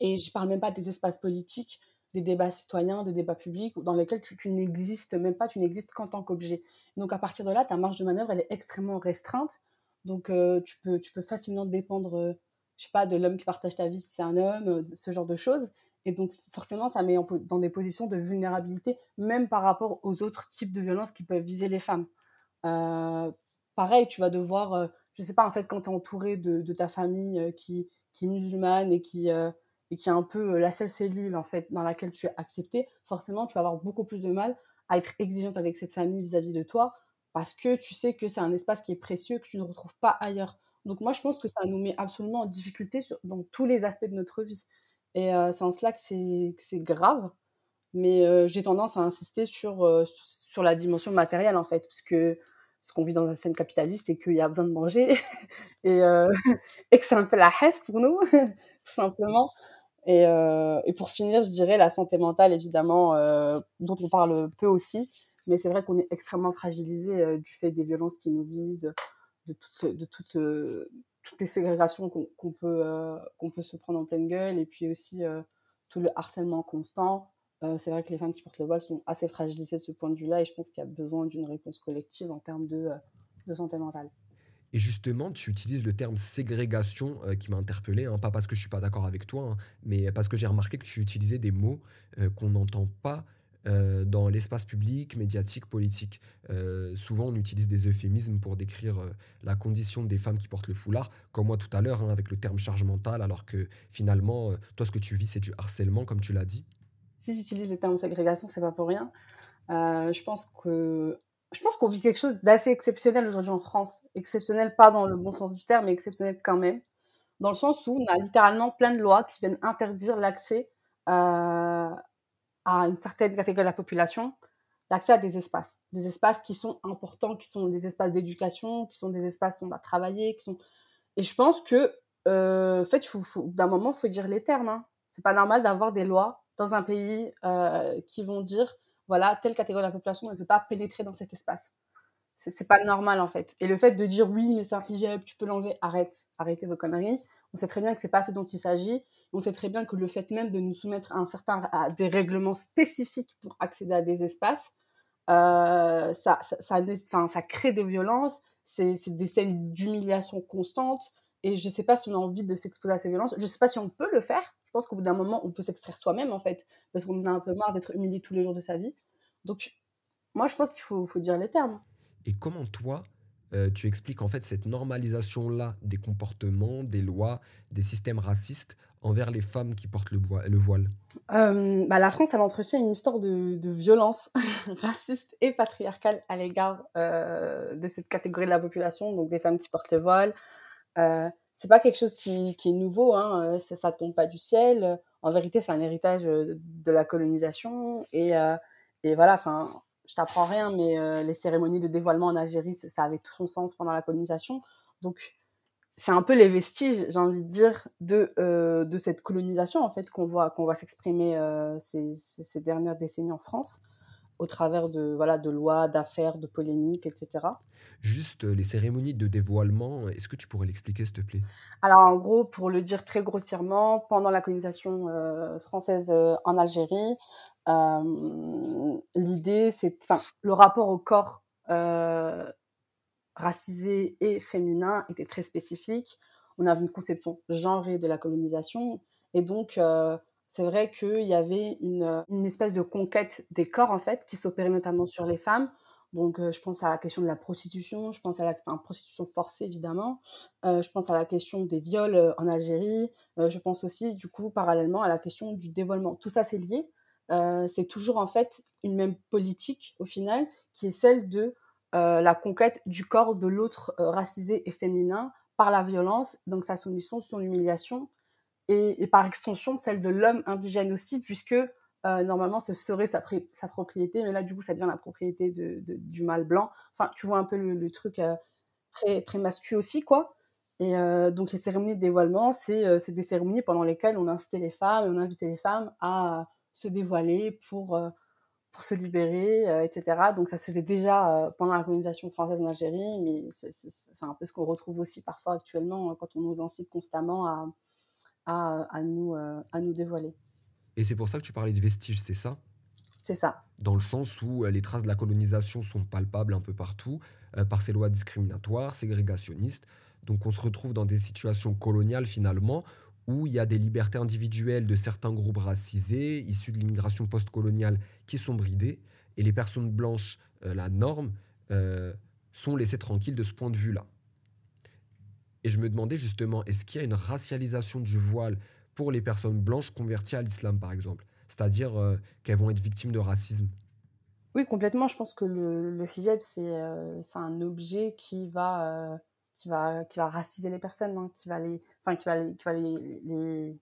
Et je parle même pas des espaces politiques, des débats citoyens, des débats publics, dans lesquels tu, n'existes même pas, tu n'existes qu'en tant qu'objet. Donc à partir de là, ta marge de manœuvre, elle est extrêmement restreinte. Donc euh, tu, peux, tu peux facilement dépendre, euh, je sais pas, de l'homme qui partage ta vie si c'est un homme, euh, ce genre de choses. Et donc forcément, ça met dans des positions de vulnérabilité, même par rapport aux autres types de violences qui peuvent viser les femmes. pareil, tu vas devoir, je sais pas, en fait, quand tu es entouré de, ta famille qui, qui est musulmane et qui et qui est un peu la seule cellule en fait dans laquelle tu es accepté, forcément tu vas avoir beaucoup plus de mal à être exigeante avec cette famille vis-à-vis de toi parce que tu sais que c'est un espace qui est précieux que tu ne retrouves pas ailleurs. Donc moi je pense que ça nous met absolument en difficulté dans tous les aspects de notre vie. Et c'est en cela que c'est grave. Mais j'ai tendance à insister sur, sur, la dimension matérielle en fait, parce que qu'on vit dans un système capitaliste et qu'il y a besoin de manger et, et que c'est un peu la hesse pour nous, tout simplement. Et, et, pour finir, je dirais la santé mentale, évidemment, dont on parle peu aussi. Mais c'est vrai qu'on est extrêmement fragilisé du fait des violences qui nous visent, de, toutes de toutes toutes les ségrégations qu'on peut, qu'on peut se prendre en pleine gueule, et puis aussi tout le harcèlement constant. c'est vrai que les femmes qui portent le voile sont assez fragilisées de ce point de vue-là, et je pense qu'il y a besoin d'une réponse collective en termes de, de santé mentale. Et justement, tu utilises le terme ségrégation euh, qui m'a interpellé, hein, pas parce que je suis pas d'accord avec toi, hein, mais parce que j'ai remarqué que tu utilisais des mots euh, qu'on n'entend pas euh, dans l'espace public, médiatique, politique. souvent, on utilise des euphémismes pour décrire la condition des femmes qui portent le foulard, comme moi tout à l'heure, hein, avec le terme charge mentale, alors que finalement, toi, ce que tu vis, c'est du harcèlement, comme tu l'as dit. Si j'utilise le terme ségrégation, c'est pas pour rien. je pense que je pense qu'on vit quelque chose d'assez exceptionnel aujourd'hui en France. Exceptionnel, pas dans le bon sens du terme, mais exceptionnel quand même. Dans le sens où on a littéralement plein de lois qui viennent interdire l'accès euh, à une certaine catégorie de la population, l'accès à des espaces. Des espaces qui sont importants, qui sont des espaces d'éducation, qui sont des espaces où on va travailler, qui sont... Et je pense que, euh, en fait, d'un moment, il faut dire les termes. Hein. C'est pas normal d'avoir des lois dans un pays euh, qui vont dire voilà, telle catégorie de la population ne peut pas pénétrer dans cet espace. C'est pas normal en fait. Et le fait de dire oui, mais c'est un hijab, tu peux l'enlever, arrête, arrêtez vos conneries. On sait très bien que c'est pas ce dont il s'agit. On sait très bien que le fait même de nous soumettre à, un certain, à des règlements spécifiques pour accéder à des espaces, euh, ça, ça, ça, ça, crée des violences, c'est des scènes d'humiliation constante. Et je sais pas si on a envie de s'exposer à ces violences. Je sais pas si on peut le faire je pense qu'au bout d'un moment, on peut s'extraire soi-même, en fait, parce qu'on en a un peu marre d'être humilié tous les jours de sa vie. Donc, moi, je pense qu'il faut, faut, dire les termes. Et comment toi, euh, tu expliques en fait cette normalisation-là des comportements, des lois, des systèmes racistes envers les femmes qui portent le, le voile euh, bah, La France, elle entretient une histoire de, violence raciste et patriarcale à l'égard euh, de cette catégorie de la population, donc des femmes qui portent le voile c'est pas quelque chose qui, est nouveau, hein, ça, ça tombe pas du ciel. En vérité, c'est un héritage de la colonisation. Et, et voilà, enfin, je t'apprends rien, mais les cérémonies de dévoilement en Algérie, ça, avait tout son sens pendant la colonisation. Donc, c'est un peu les vestiges, j'ai envie de dire, de, de cette colonisation, en fait, qu'on voit, qu'on voit s'exprimer ces, ces, dernières décennies en France au travers de, voilà, de lois, d'affaires, de polémiques, etc. Juste euh, les cérémonies de dévoilement, est-ce que tu pourrais l'expliquer, s'il te plaît? Alors, en gros, pour le dire très grossièrement, pendant la colonisation euh, française euh, en Algérie, l'idée, c'est, enfin, le rapport au corps racisé et féminin était très spécifique. on avait une conception genrée de la colonisation. Et donc, c'est vrai qu'il y avait une, espèce de conquête des corps, en fait, qui s'opérait notamment sur les femmes. Donc, je pense à la question de la prostitution, je pense à la prostitution forcée, évidemment. je pense à la question des viols en Algérie. je pense aussi, du coup, parallèlement à la question du dévoilement. Tout ça, c'est lié. c'est toujours, en fait, une même politique, au final, qui est celle de la conquête du corps de l'autre racisé et féminin par la violence, donc sa soumission, son humiliation, et, par extension celle de l'homme indigène aussi, puisque euh, normalement ce serait sa, propriété, mais là du coup ça devient la propriété du mâle blanc. Enfin, tu vois un peu le, truc euh, très, très masculin aussi, quoi. Et euh, donc les cérémonies de dévoilement, c'est des cérémonies pendant lesquelles on incitait les femmes et on invitait les femmes à se dévoiler pour, pour se libérer, etc. Donc ça se faisait déjà pendant la colonisation française en Algérie, mais c'est un peu ce qu'on retrouve aussi parfois actuellement hein, quand on nous incite constamment à, à, à nous, à nous dévoiler. Et c'est pour ça que tu parlais de vestiges, c'est ça? C'est ça. Dans le sens où euh, les traces de la colonisation sont palpables un peu partout, euh, par ces lois discriminatoires, ségrégationnistes. Donc on se retrouve dans des situations coloniales finalement, où il y a des libertés individuelles de certains groupes racisés, issus de l'immigration post-coloniale, qui sont bridées, et les personnes blanches, euh, la norme, sont laissées tranquilles de ce point de vue-là. Et je me demandais justement, est-ce qu'il y a une racialisation du voile pour les personnes blanches converties à l'islam, par exemple? C'est-à-dire euh, qu'elles vont être victimes de racisme? Oui, complètement. Je pense que le, le hijab, c'est euh, un objet qui va, euh, qui, va, qui va raciser les personnes, hein, qui va les, enfin, qui va qui va les,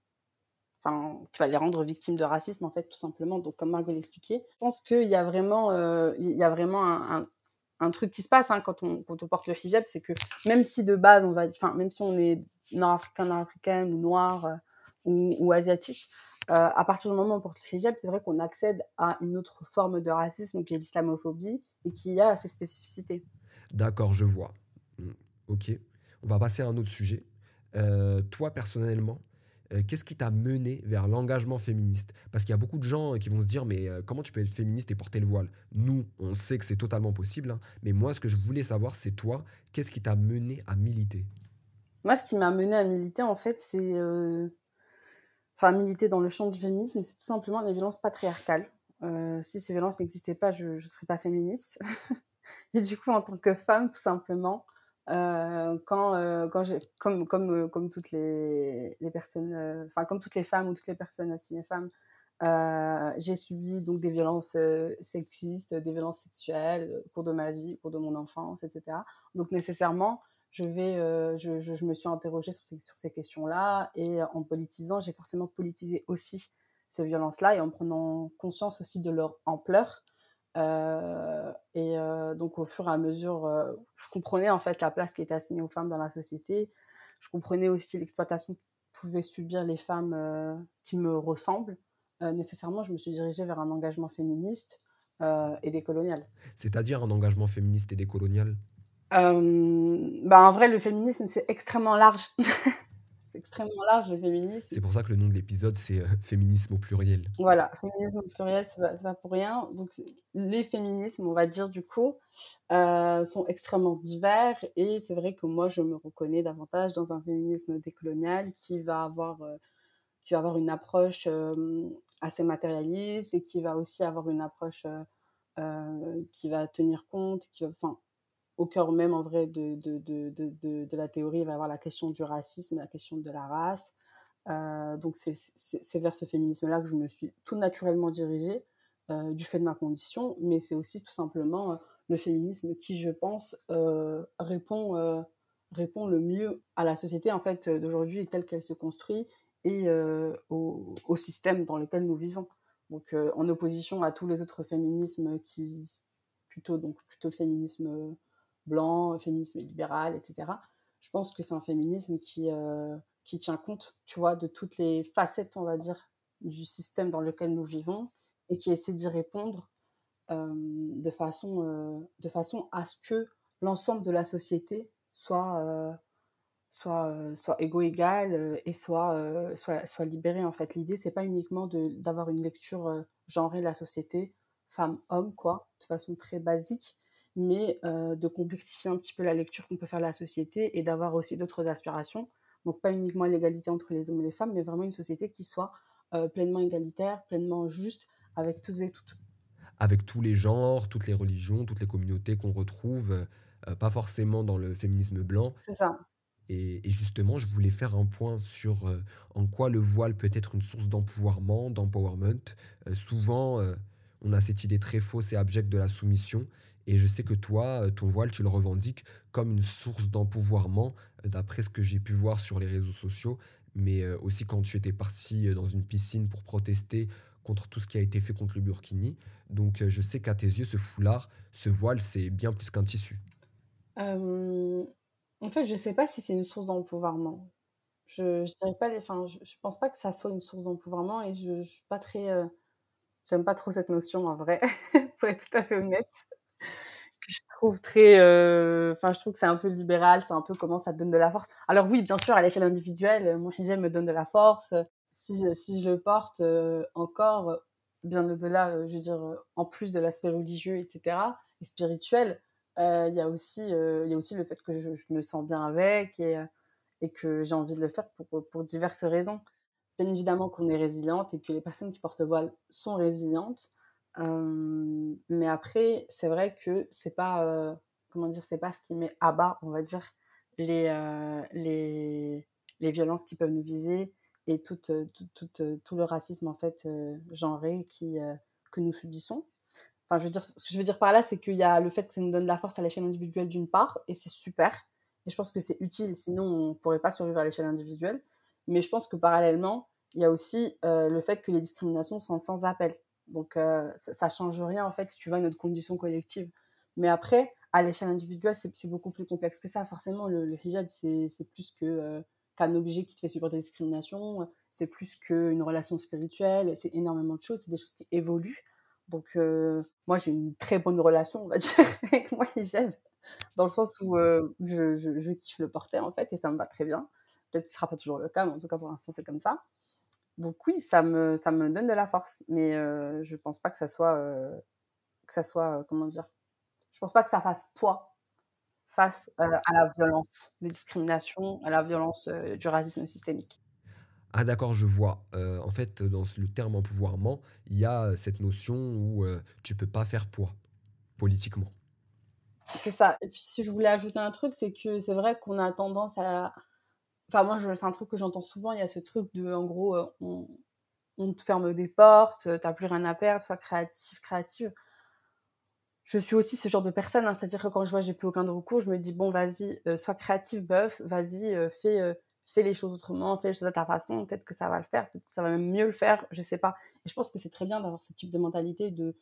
Enfin, qui va les rendre victimes de racisme en fait tout simplement donc comme Margot l'expliquait je pense qu'il y a vraiment il y a vraiment un, un, truc qui se passe hein, quand, on, quand on porte le hijab c'est que même si de base on va enfin même si on est nord-africain nord-africaine ou noir ou, asiatiques. Euh, à partir du moment où on porte le hijab, c'est vrai qu'on accède à une autre forme de racisme qui est l'islamophobie et qui a ses spécificités. D'accord, je vois. Ok, on va passer à un autre sujet. Euh, toi, personnellement, euh, qu'est-ce qui t'a mené vers l'engagement féministe? Parce qu'il y a beaucoup de gens qui vont se dire, mais comment tu peux être féministe et porter le voile? Nous, on sait que c'est totalement possible, hein. mais moi, ce que je voulais savoir, c'est toi, qu'est-ce qui t'a mené à militer? Moi, ce qui m'a mené à militer, en fait, c'est enfin, militer dans le champ du féminisme, c'est tout simplement les violences patriarcales. Euh, si ces violences n'existaient pas, je ne serais pas féministe. et du coup, en tant que femme, tout simplement, euh, quand, euh, comme, comme, comme toutes les, les personnes, enfin, comme toutes les femmes ou toutes les personnes assignées femmes, j'ai subi donc des violences sexistes, des violences sexuelles au cours de ma vie, au cours de mon enfance, etc. Donc nécessairement, je, vais, euh, je, je, me suis interrogée sur ces, sur ces questions-là et en politisant, j'ai forcément politisé aussi ces violences-là et en prenant conscience aussi de leur ampleur. Euh, et euh, donc au fur et à mesure, je comprenais en fait la place qui était assignée aux femmes dans la société. Je comprenais aussi l'exploitation que pouvaient subir les femmes qui me ressemblent. nécessairement, je me suis dirigée vers un engagement féministe et décolonial. C'est-à-dire un engagement féministe et décolonial? Bah en vrai, le féminisme, c'est extrêmement large. c'est extrêmement large, le féminisme. C'est pour ça que le nom de l'épisode, c'est euh, Féminisme au pluriel. Voilà, féminisme au pluriel, c'est pas, pas pour rien. Donc, les féminismes, on va dire, du coup, euh, sont extrêmement divers. Et c'est vrai que moi, je me reconnais davantage dans un féminisme décolonial qui va avoir, euh, qui va avoir une approche assez matérialiste et qui va aussi avoir une approche qui va tenir compte, qui enfin, au cœur même en vrai de, de, de, de, la théorie, il va y avoir la question du racisme, la question de la race. Euh, donc c'est vers ce féminisme-là que je me suis tout naturellement dirigée euh, du fait de ma condition, mais c'est aussi tout simplement euh, le féminisme qui, je pense, répond, répond le mieux à la société en fait d'aujourd'hui telle qu'elle se construit et au, au, système dans lequel nous vivons. Donc en opposition à tous les autres féminismes qui plutôt donc plutôt le féminisme blanc, féminisme libéral, etc. Je pense que c'est un féminisme qui, euh, qui tient compte, tu vois, de toutes les facettes, on va dire, du système dans lequel nous vivons et qui essaie d'y répondre euh, de, façon, euh, de façon à ce que l'ensemble de la société soit, soit, soit égaux-égal et soit, soit, soit libéré, en fait. L'idée, c'est pas uniquement d'avoir une lecture genrée de la société, femme-homme, quoi, de façon très basique, mais de complexifier un petit peu la lecture qu'on peut faire de la société et d'avoir aussi d'autres aspirations. Donc pas uniquement l'égalité entre les hommes et les femmes, mais vraiment une société qui soit pleinement égalitaire, pleinement juste, avec tous et toutes. Avec tous les genres, toutes les religions, toutes les communautés qu'on retrouve, pas forcément dans le féminisme blanc. C'est ça. Et, et justement, je voulais faire un point sur en quoi le voile peut être une source d'empouvoirment, d'empowerment. Souvent, on a cette idée très fausse et abjecte de la soumission. Et je sais que toi, ton voile, tu le revendiques comme une source d'empouvoirment, d'après ce que j'ai pu voir sur les réseaux sociaux, mais aussi quand tu étais parti dans une piscine pour protester contre tout ce qui a été fait contre le Burkini. Donc je sais qu'à tes yeux, ce foulard, ce voile, c'est bien plus qu'un tissu. En fait, je sais pas si c'est une source d'empouvoirment. Je dirais pas enfin, je pense pas que ça soit une source d'empouvoirment et je je suis pas très, heu, j'aime pas trop cette notion en vrai, pour être tout à fait honnête. Trouve très, heu, enfin, je trouve que c'est un peu libéral, c'est un peu comment ça donne de la force. Alors oui, bien sûr, à l'échelle individuelle, heu, mon hijab me donne de la force, si je le porte, heu, encore, bien au-delà, je veux dire, en plus de l'aspect religieux et cetera et spirituel, il y aussi, heu, il y a aussi le fait que je me sens bien avec et que j'ai envie de le faire pour, pour diverses raisons. Bien évidemment qu'on est résiliente et que les personnes qui portent le voile sont résilientes, mais après, c'est vrai que c'est pas, comment dire? C'est pas ce qui met à bas, on va dire, les, les les violences qui peuvent nous viser et tout toute, heu, tout le racisme en fait, genré qui, que nous subissons. Enfin, je veux dire, ce que je veux dire par là, c'est qu'il y a le fait que ça nous donne de la force à l'échelle individuelle d'une part, et c'est super. Et je pense que c'est utile, sinon on ne pourrait pas survivre à l'échelle individuelle. Mais je pense que parallèlement, il y a aussi le fait que les discriminations sont sans appel. Donc euh, ça, ne change rien en fait si tu vois notre condition collective. Mais après, à l'échelle individuelle, c'est beaucoup plus complexe que ça. Forcément, le, hijab, c'est plus que euh, qu'un objet qui te fait supporter des discriminations, c'est plus qu'une relation spirituelle, c'est énormément de choses, c'est des choses qui évoluent. Donc, euh, moi, j'ai une très bonne relation, on va dire, avec moi j'aime, dans le sens où je, kiffe le porter, en fait, et ça me va très bien. Peut-être que ce ne sera pas toujours le cas, mais en tout cas, pour l'instant, c'est comme ça. Donc, oui, ça me, ça me donne de la force, mais euh, je ne pense pas que ça soit, euh, que ça soit comment dire, je pense pas que ça fasse poids face à la violence, les discriminations, à la violence du racisme systémique. Ah d'accord, je vois. Euh, en fait, dans le terme empouvoirment, il y a cette notion où euh, tu peux pas faire poids politiquement. C'est ça. Et puis si je voulais ajouter un truc, c'est que c'est vrai qu'on a tendance à... Enfin moi, c'est un truc que j'entends souvent, il y a ce truc de, en gros, euh, on, on te ferme des portes, t'as plus rien à perdre, sois créatif, créative. Je suis aussi ce genre de personne, hein. c'est-à-dire que quand je vois j'ai plus aucun recours, je me dis bon vas-y, sois créatif, boeuf, vas-y, fais fais les choses autrement, fais les choses à ta façon, peut-être que ça va le faire, peut-être que ça va même mieux le faire, je sais pas. Et je pense que c'est très bien d'avoir ce type de mentalité de,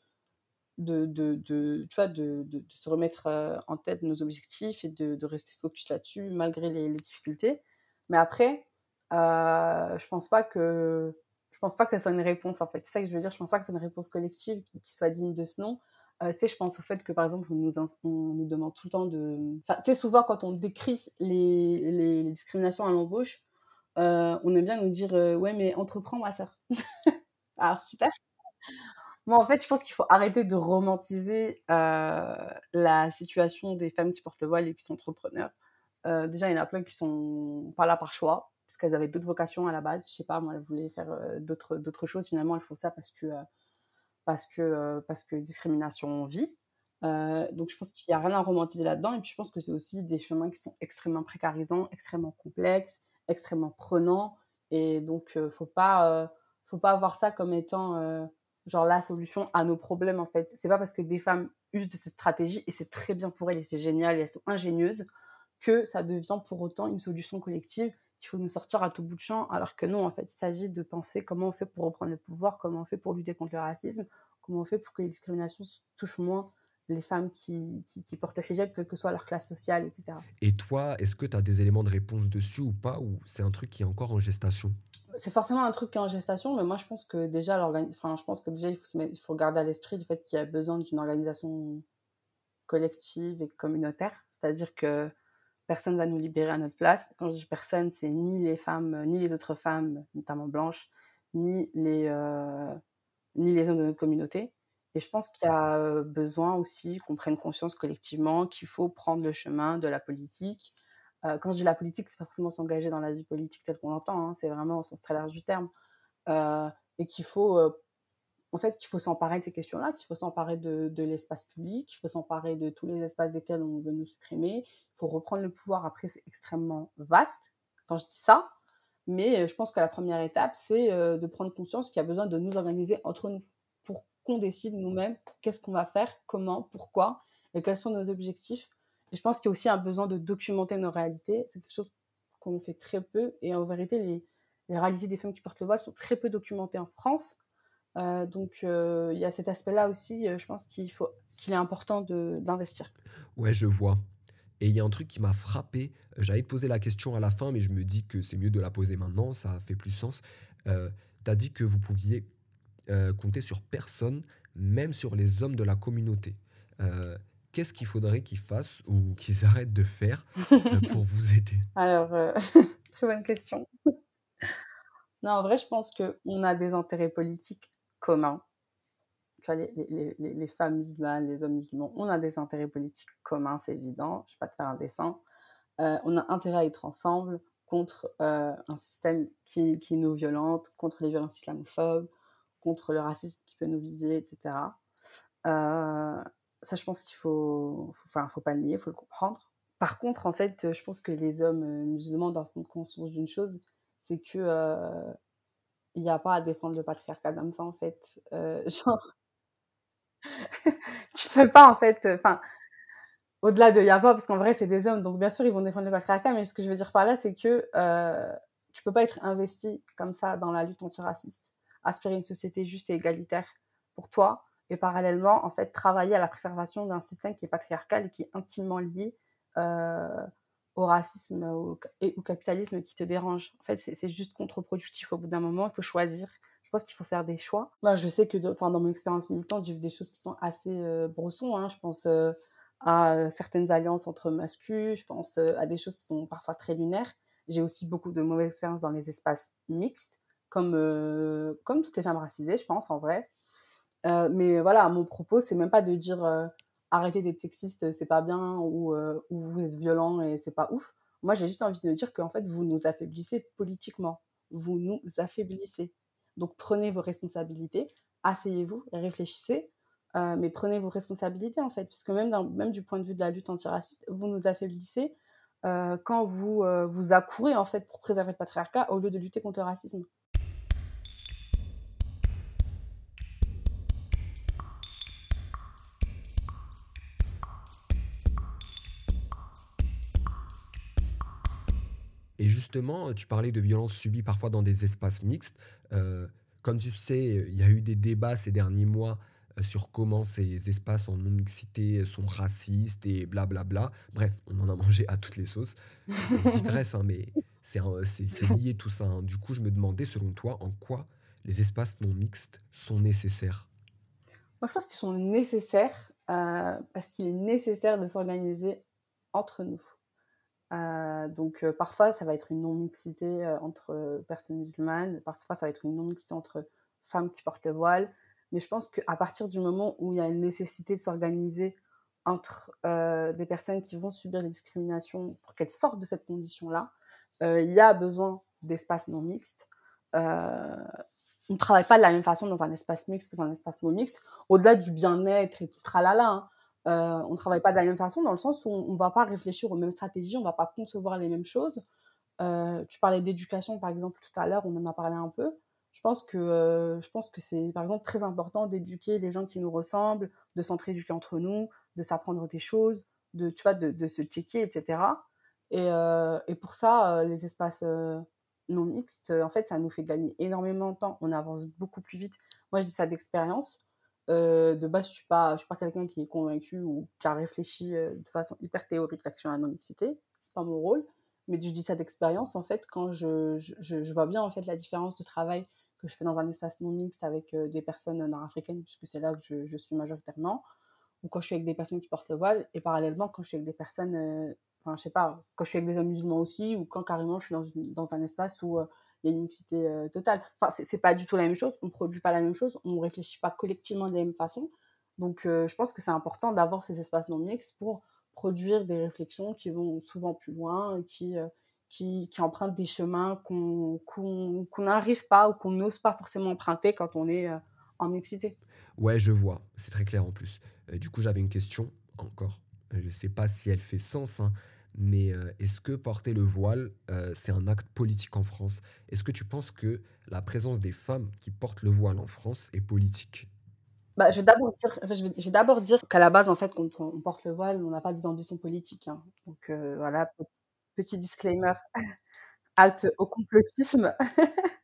de, de, tu vois, de, de, se remettre euh, en tête nos objectifs et de, rester focus là-dessus malgré les, difficultés. Mais après, euh, je pense pas que je pense pas que ça soit une réponse en fait. C'est ça que je veux dire. Je pense pas que c'est une réponse collective qui, soit digne de ce nom. Euh, tu sais, je pense au fait que, par exemple, on nous, on nous demande tout le temps de... Tu sais, souvent, quand on décrit les, les, discriminations à l'embauche, euh, on aime bien nous dire Ouais, mais entreprends, ma sœur. Alors, super. Moi, en fait, je pense qu'il faut arrêter de romantiser la situation des femmes qui portent le voile et qui sont entrepreneurs. Déjà, il y en a plein qui sont pas là par choix, parce qu'elles avaient d'autres vocations à la base. Je sais pas, moi, elles voulaient faire d'autres choses. Finalement, elles font ça parce que parce que, euh, parce que discrimination vit. Euh, donc je pense qu'il n'y a rien à romantiser là-dedans. Et puis je pense que c'est aussi des chemins qui sont extrêmement précarisants, extrêmement complexes, extrêmement prenants. Et donc euh, faut pas faut pas voir ça comme étant genre la solution à nos problèmes en fait. C'est pas parce que des femmes usent de cette stratégie et c'est très bien pour elles et c'est génial et elles sont ingénieuses que ça devient pour autant une solution collective qu'il faut nous sortir à tout bout de champ, alors que non, en fait, il s'agit de penser comment on fait pour reprendre le pouvoir, comment on fait pour lutter contre le racisme, comment on fait pour que les discriminations touchent moins les femmes qui, qui, portent le hijab, quelle que soit leur classe sociale, etc. Et toi, est-ce que tu as des éléments de réponse dessus ou pas, ou c'est un truc qui est encore en gestation? C'est forcément un truc qui est en gestation, mais moi je pense que déjà, enfin, je pense que déjà il faut, il faut garder à l'esprit le fait qu'il y a besoin d'une organisation collective et communautaire. C'est-à-dire que personne va nous libérer à notre place. Quand je dis personne, c'est ni les femmes, euh, ni les autres femmes, notamment blanches, ni les, euh, ni les hommes de notre communauté. Et je pense qu'il y a euh, besoin aussi qu'on prenne conscience collectivement qu'il faut prendre le chemin de la politique, quand je dis la politique, c'est pas forcément s'engager dans la vie politique telle qu'on l'entend, hein, c'est vraiment au sens très large du terme. et qu'il faut en fait, qu'il faut s'emparer de ces questions-là, qu'il faut s'emparer de, l'espace public, qu'il faut s'emparer de tous les espaces desquels on veut nous supprimer. Il faut reprendre le pouvoir. Après, c'est extrêmement vaste quand je dis ça. Mais euh, je pense que la première étape, c'est euh, de prendre conscience qu'il y a besoin de nous organiser entre nous pour qu'on décide nous-mêmes qu'est-ce qu'on va faire, comment, pourquoi et quels sont nos objectifs. Et je pense qu'il y a aussi un besoin de documenter nos réalités. C'est quelque chose qu'on fait très peu. Et en vérité, les, les réalités des femmes qui portent le voile sont très peu documentées en France. Euh, donc euh, il y a cet aspect-là aussi, euh, je pense qu'il faut qu'il est important d'investir. Ouais, je vois. Et il y a un truc qui m'a frappé. J'allais te poser la question à la fin, mais je me dis que c'est mieux de la poser maintenant, ça fait plus sens. Tu as dit que vous pouviez compter sur personne, même sur les hommes de la communauté. Qu'est-ce qu'il faudrait qu'ils fassent ou qu'ils arrêtent de faire pour vous aider? Alors, très bonne question. non, en vrai, je pense qu'on a des intérêts politiques communs. Les, femmes musulmanes, les hommes musulmans, on a des intérêts politiques communs, c'est évident. Je ne vais pas te faire un dessin. Euh, on a intérêt à être ensemble contre euh, un système qui, nous violente, contre les violences islamophobes, contre le racisme qui peut nous viser, etc. Euh, ça, je pense qu'il faut, faut, enfin, faut pas le nier, faut le comprendre. Par contre, en fait, je pense que les hommes musulmans doivent prendre conscience d'une chose, c'est que il n'y a pas à défendre le patriarcat comme ça, en fait. Euh, genre, tu peux pas, en fait, enfin, au-delà de il y a pas, parce qu'en vrai, c'est des hommes, donc bien sûr, ils vont défendre le patriarcat, mais ce que je veux dire par là, c'est que euh, tu peux pas être investi comme ça dans la lutte antiraciste, aspirer une société juste et égalitaire pour toi, et parallèlement, en fait, travailler à la préservation d'un système qui est patriarcal et qui est intimement lié euh, au racisme et au capitalisme qui te dérange. En fait, c'est juste contre-productif au bout d'un moment. Il faut choisir. Je pense qu'il faut faire des choix. Moi, je sais que dans mon expérience militante, j'ai vu des choses qui sont assez euh, brossons. Hein. Je pense euh, à certaines alliances entre masculins. Je pense euh, à des choses qui sont parfois très lunaires. J'ai aussi beaucoup de mauvaises expériences dans les espaces mixtes, comme, comme toutes les femmes racisées, je pense, en vrai. mais voilà, mon propos, c'est même pas de dire arrêtez d'être sexiste, c'est pas bien, ou, euh, ou, vous êtes violent et c'est pas ouf. Moi, j'ai juste envie de dire qu'en fait, vous nous affaiblissez politiquement. Vous nous affaiblissez. Donc, prenez vos responsabilités, asseyez-vous réfléchissez, euh, mais prenez vos responsabilités, en fait, puisque même, même du point de vue de la lutte antiraciste, vous nous affaiblissez euh, quand vous vous accourez, en fait, pour préserver le patriarcat au lieu de lutter contre le racisme. Justement, tu parlais de violences subies parfois dans des espaces mixtes. Euh, comme tu sais, il y a eu des débats ces derniers mois euh, sur comment ces espaces en non-mixité sont racistes et blablabla. Bref, on en a mangé à toutes les sauces. On digresse, hein, mais c'est lié tout ça. Hein. Du coup, je me demandais, selon toi, en quoi les espaces non mixtes sont nécessaires? Moi, je pense qu'ils sont nécessaires euh, parce qu'il est nécessaire de s'organiser entre nous. Euh, donc euh, parfois ça va être une non-mixité euh, entre personnes musulmanes, parfois ça va être une non-mixité entre femmes qui portent le voile, mais je pense qu'à partir du moment où il y a une nécessité de s'organiser entre des personnes qui vont subir des discriminations pour qu'elles sortent de cette condition-là, il y a besoin d'espaces non mixtes. on ne travaille pas de la même façon dans un espace mixte que dans un espace non mixte, au-delà du bien-être et tout tralala. Hein, euh, on ne travaille pas de la même façon dans le sens où on ne va pas réfléchir aux mêmes stratégies, on ne va pas concevoir les mêmes choses. Euh, tu parlais d'éducation par exemple tout à l'heure, on en a parlé un peu. Je pense que, euh, que c'est par exemple très important d'éduquer les gens qui nous ressemblent, de s'entre-éduquer entre nous, de s'apprendre des choses, de, tu vois, de, se checker, etc. Et, et pour ça, les espaces non mixtes, en fait, ça nous fait gagner énormément de temps. On avance beaucoup plus vite. Moi, je dis ça d'expérience. Euh, de base, je suis pas, suis pas quelqu'un qui est convaincu ou qui a réfléchi euh, de façon hyper théorique l'action à la non-mixité. C'est pas mon rôle. Mais je dis ça d'expérience, en fait, quand je, je, vois bien, en fait, la différence de travail que je fais dans un espace non mixte avec euh, des personnes nord-africaines, puisque c'est là que je, suis majoritairement, ou quand je suis avec des personnes qui portent le voile, et parallèlement, quand je suis avec des personnes, enfin, je sais pas, quand je suis avec des hommes musulmans aussi, ou quand carrément je suis dans, dans un espace où il y a une mixité euh, totale. Enfin, c'est pas du tout la même chose, on produit pas la même chose, on réfléchit pas collectivement de la même façon. Donc, euh, je pense que c'est important d'avoir ces espaces non mixtes pour produire des réflexions qui vont souvent plus loin, qui, qui, qui empruntent des chemins qu'on qu'on n'arrive pas ou qu'on n'ose pas forcément emprunter quand on est en mixité. Ouais, je vois, c'est très clair en plus. du coup, j'avais une question encore. Je ne sais pas si elle fait sens, hein, mais est-ce que porter le voile, c'est un acte politique en France? Est-ce que tu penses que la présence des femmes qui portent le voile en France est politique? Bah, je vais d'abord dire, qu'à la base, en fait, quand on, porte le voile, on n'a pas des ambitions politiques. Hein. Donc voilà, petit, disclaimer, halte au complotisme.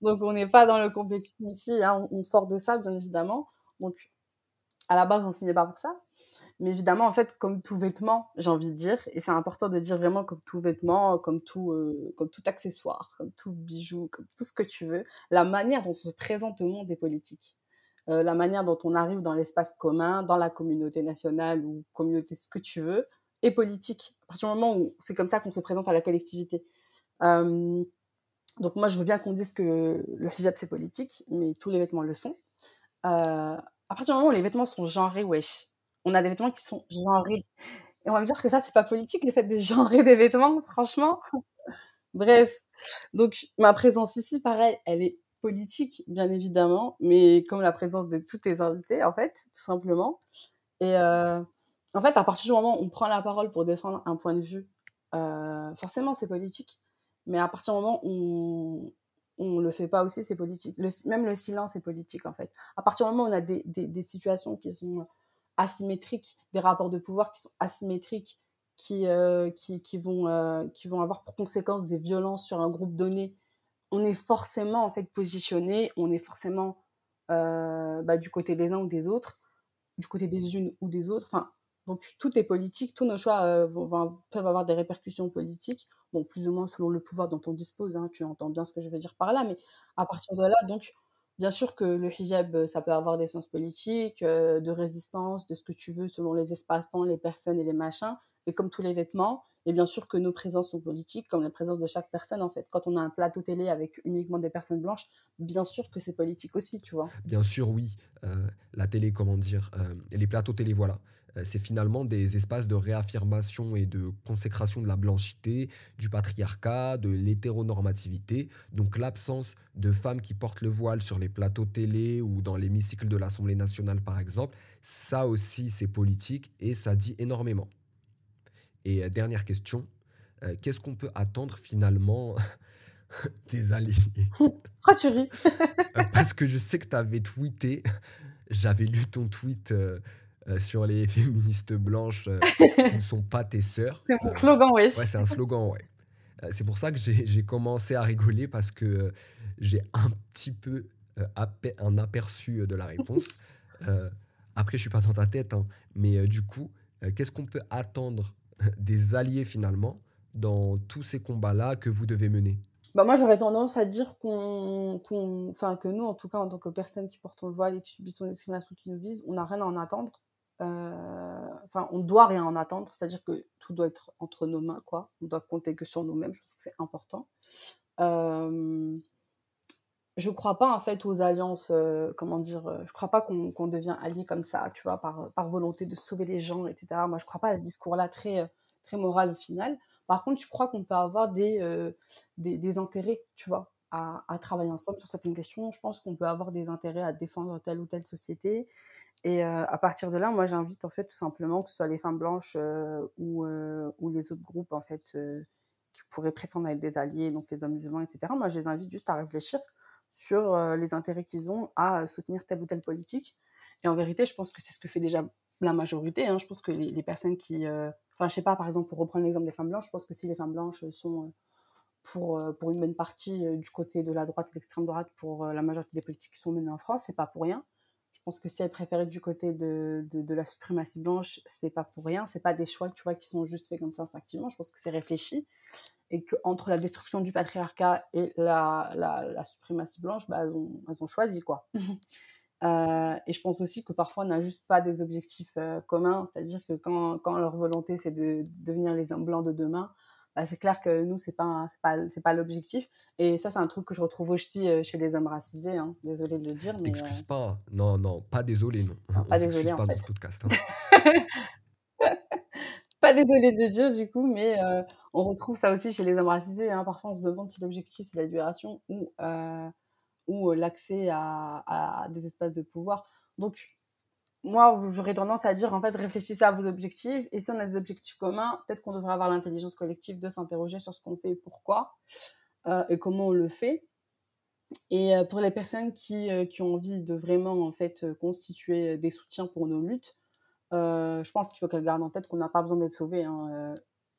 Donc on n'est pas dans le complotisme ici, hein. on, sort de ça, bien évidemment. Donc à la base, on signait pas pour ça. Mais évidemment, en fait, comme tout vêtement, j'ai envie de dire, et c'est important de dire vraiment comme tout vêtement, comme tout, euh, comme tout accessoire, comme tout bijou, comme tout ce que tu veux, la manière dont on se présente au monde est politique. Euh, la manière dont on arrive dans l'espace commun, dans la communauté nationale ou communauté ce que tu veux, est politique. À partir du moment où c'est comme ça qu'on se présente à la collectivité. Euh, donc moi, je veux bien qu'on dise que le hijab, c'est politique, mais tous les vêtements le sont. À partir du moment où les vêtements sont genrés, wesh, on a des vêtements qui sont genrés. Et on va me dire que ça, c'est pas politique, le fait de genrer des vêtements, franchement. Bref. Donc, ma présence ici, pareil, elle est politique, bien évidemment, mais comme la présence de tous tes invités, en fait, tout simplement. Et euh, en fait, à partir du moment où on prend la parole pour défendre un point de vue, euh, forcément, c'est politique. Mais à partir du moment où on le fait pas aussi, c'est politique. même le silence est politique, en fait. À partir du moment où on a des, des, situations qui sont asymétriques, des rapports de pouvoir qui sont asymétriques, qui, euh, qui, qui, vont, euh, qui vont avoir pour conséquence des violences sur un groupe donné, on est forcément, en fait, positionné, on est forcément euh, bah, du côté des uns ou des autres, du côté des unes ou des autres. Enfin, donc tout est politique, tous nos choix peuvent avoir des répercussions politiques bon, plus ou moins selon le pouvoir dont on dispose, hein, tu entends bien ce que je veux dire par là, mais à partir de là, donc, bien sûr que le hijab, euh, ça peut avoir des sens politiques, euh, de résistance, de ce que tu veux, selon les espaces-temps, les personnes et les machins, mais comme tous les vêtements, et bien sûr que nos présences sont politiques, comme la présence de chaque personne, en fait. Quand on a un plateau télé avec uniquement des personnes blanches, bien sûr que c'est politique aussi, tu vois. Bien sûr, oui. Euh, la télé, comment dire, les plateaux télé, voilà. Euh, c'est finalement des espaces de réaffirmation et de consécration de la blanchité, du patriarcat, de l'hétéronormativité. Donc l'absence de femmes qui portent le voile sur les plateaux télé ou dans l'hémicycle de l'Assemblée nationale par exemple, ça aussi c'est politique et ça dit énormément. Et euh, dernière question, euh, qu'est-ce qu'on peut attendre finalement des alliés? Pourquoi tu ris Parce que je sais que tu avais tweeté, j'avais lu ton tweet euh, sur les féministes blanches euh, qui ne sont pas tes sœurs. C'est mon slogan, oui. Ouais, c'est un slogan, ouais. Euh, c'est pour ça que j'ai commencé à rigoler parce que j'ai un petit peu un aperçu de la réponse. après, je suis pas dans ta tête, hein, mais du coup, qu'est-ce qu'on peut attendre des alliés finalement dans tous ces combats-là que vous devez mener? Bah moi, j'aurais tendance à dire qu'on, enfin, que nous, en tout cas, en tant que personnes qui portent le voile et qui subissent une discrimination qui nous vise, on n'a rien à en attendre. Euh, enfin, on doit rien en attendre, c'est-à-dire que tout doit être entre nos mains, quoi. On doit compter que sur nous-mêmes, je pense que c'est important. Euh, je crois pas en fait aux alliances, euh, comment dire, je crois pas qu'on devient allié comme ça, tu vois, par, par volonté de sauver les gens, etc. Moi, je crois pas à ce discours-là très, très moral au final. Par contre, je crois qu'on peut avoir des, des, intérêts, tu vois, à, travailler ensemble sur certaines questions. Je pense qu'on peut avoir des intérêts à défendre telle ou telle société et à partir de là, moi, j'invite tout simplement que ce soit les femmes blanches ou, ou les autres groupes qui pourraient prétendre être des alliés, donc les hommes musulmans, etc. Moi, je les invite juste à réfléchir sur les intérêts qu'ils ont à soutenir telle ou telle politique. Et en vérité, je pense que c'est ce que fait déjà la majorité. Hein. Je pense que les, les personnes qui, enfin, je sais pas, par exemple, pour reprendre l'exemple des femmes blanches, je pense que si les femmes blanches sont pour, pour une bonne partie du côté de la droite et de l'extrême droite pour la majorité des politiques qui sont menées en France, c'est pas pour rien. Je pense que si elle préférait du côté de, de, la suprématie blanche, c'est pas pour rien. C'est pas des choix, tu vois, qui sont juste faits comme ça instinctivement. Je pense que c'est réfléchi et qu'entre la destruction du patriarcat et la, la, la suprématie blanche, bah, elles, ont, elles, ont, choisi quoi. euh, et je pense aussi que parfois on n'a juste pas des objectifs euh, communs, c'est-à-dire que quand, quand leur volonté c'est de devenir les hommes blancs de demain, bah, c'est clair que nous, c'est pas, pas, pas l'objectif. Et ça, c'est un truc que je retrouve aussi euh, chez les hommes racisés. Hein. Désolée de le dire. Mais T'excuses euh, pas. Non, non, pas désolé, non. pas désolé, en pas fait. dans ce podcast. Hein. pas désolée de Dieu du coup, mais euh, on retrouve ça aussi chez les hommes racisés. Hein. Parfois, on se demande si l'objectif c'est la libération ou, euh, ou l'accès à, à, des espaces de pouvoir. Donc, moi, j'aurais tendance à dire en fait, réfléchissez à vos objectifs. Et si on a des objectifs communs, peut-être qu'on devrait avoir l'intelligence collective de s'interroger sur ce qu'on fait et pourquoi et comment on le fait. Et pour les personnes qui, qui ont envie de vraiment en fait constituer des soutiens pour nos luttes, euh, je pense qu'il faut qu'elle garde en tête qu'on n'a pas besoin d'être sauvée. Hein. Euh,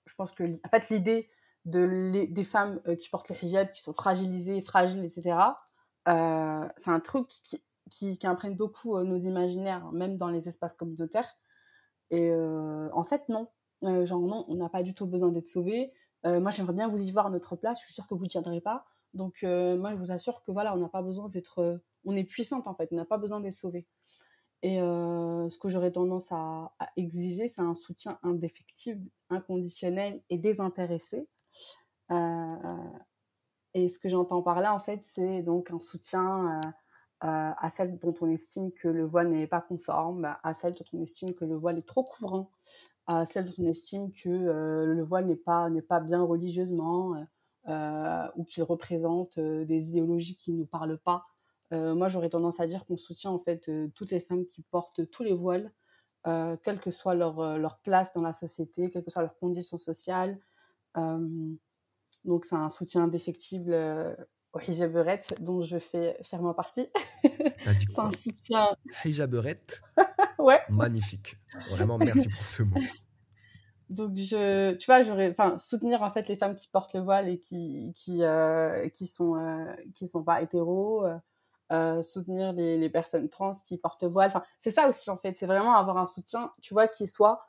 je pense que, en fait, l'idée de des femmes euh, qui portent le hijab, qui sont fragilisées, fragiles, etc., c'est un truc qui, qui, qui, imprègne beaucoup nos imaginaires, même dans les espaces communautaires. Et en fait, non. genre, non, on n'a pas du tout besoin d'être sauvé. moi, j'aimerais bien vous y voir à notre place. Je suis sûre que vous ne tiendrez pas. Donc, moi, je vous assure que voilà, on n'a pas besoin d'être. on est puissante, en fait. On n'a pas besoin d'être sauvé. Et ce que j'aurais tendance à, exiger, c'est un soutien indéfectible, inconditionnel et désintéressé. et ce que j'entends par là, en fait, c'est donc un soutien à celle dont on estime que le voile n'est pas conforme, à celle dont on estime que le voile est trop couvrant, à celle dont on estime que le voile n'est pas, n'est pas bien religieusement, ou qu'il représente des idéologies qui ne nous parlent pas euh, moi, j'aurais tendance à dire qu'on soutient en fait euh, toutes les femmes qui portent tous les voiles, euh, quelle que soit leur, leur, place dans la société, quelles que soient leurs conditions sociales. donc, c'est un soutien indéfectible hijaberette dont je fais fièrement partie. c'est un soutien. Hijaberette Ouais. Magnifique. Vraiment, merci pour ce mot. Donc, je, tu vois, j'aurais, enfin, soutenir en fait les femmes qui portent le voile et qui, qui, qui sont, qui sont pas hétéros, euh, soutenir les, les, personnes trans qui portent voile. Enfin, c'est ça aussi en fait, c'est vraiment avoir un soutien, tu vois, qui soit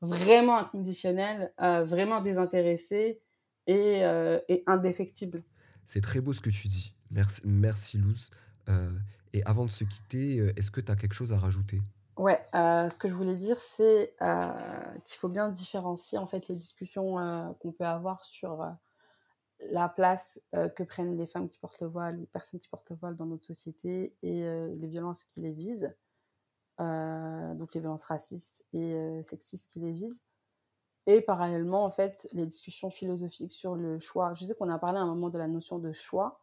vraiment inconditionnel, euh, vraiment désintéressé et, euh, et indéfectible. C'est très beau ce que tu dis. Merci, merci Luz. et avant de se quitter, est-ce que tu as quelque chose à rajouter? Ouais, ce que je voulais dire, c'est qu'il faut bien différencier en fait les discussions qu'on peut avoir sur la place euh, que prennent les femmes qui portent le voile, les personnes qui portent le voile dans notre société et euh, les violences qui les visent, euh, donc les violences racistes et sexistes qui les visent. Et parallèlement, en fait, les discussions philosophiques sur le choix. Je sais qu'on a parlé à un moment de la notion de choix.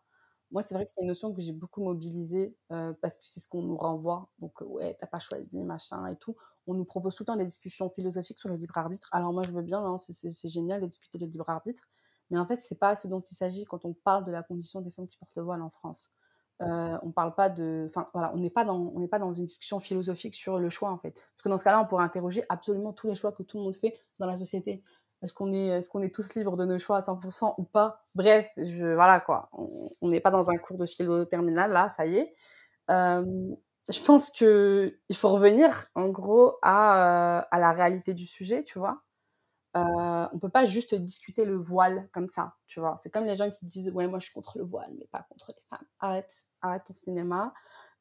Moi, c'est vrai que c'est une notion que j'ai beaucoup mobilisée parce que c'est ce qu'on nous renvoie. Donc, ouais, t'as pas choisi, machin et tout. On nous propose tout le temps des discussions philosophiques sur le libre arbitre. Alors, moi, je veux bien, hein, c'est génial de discuter du libre arbitre. Mais en fait, c'est pas ce dont il s'agit quand on parle de la condition des femmes qui portent le voile en France. Euh, on parle pas de, enfin voilà, on n'est pas dans, on n'est pas dans une discussion philosophique sur le choix en fait. Parce que dans ce cas-là, on pourrait interroger absolument tous les choix que tout le monde fait dans la société. Est-ce qu'on est, est-ce qu'on est tous libres de nos choix à 100% ou pas? Bref, je, voilà quoi. On n'est pas dans un cours de philo terminal là, ça y est. Euh, je pense que il faut revenir en gros à, euh, à la réalité du sujet, tu vois. On peut pas juste discuter le voile comme ça, tu vois. C'est comme les gens qui disent ouais moi je suis contre le voile mais pas contre les femmes. Arrête, arrête ton cinéma.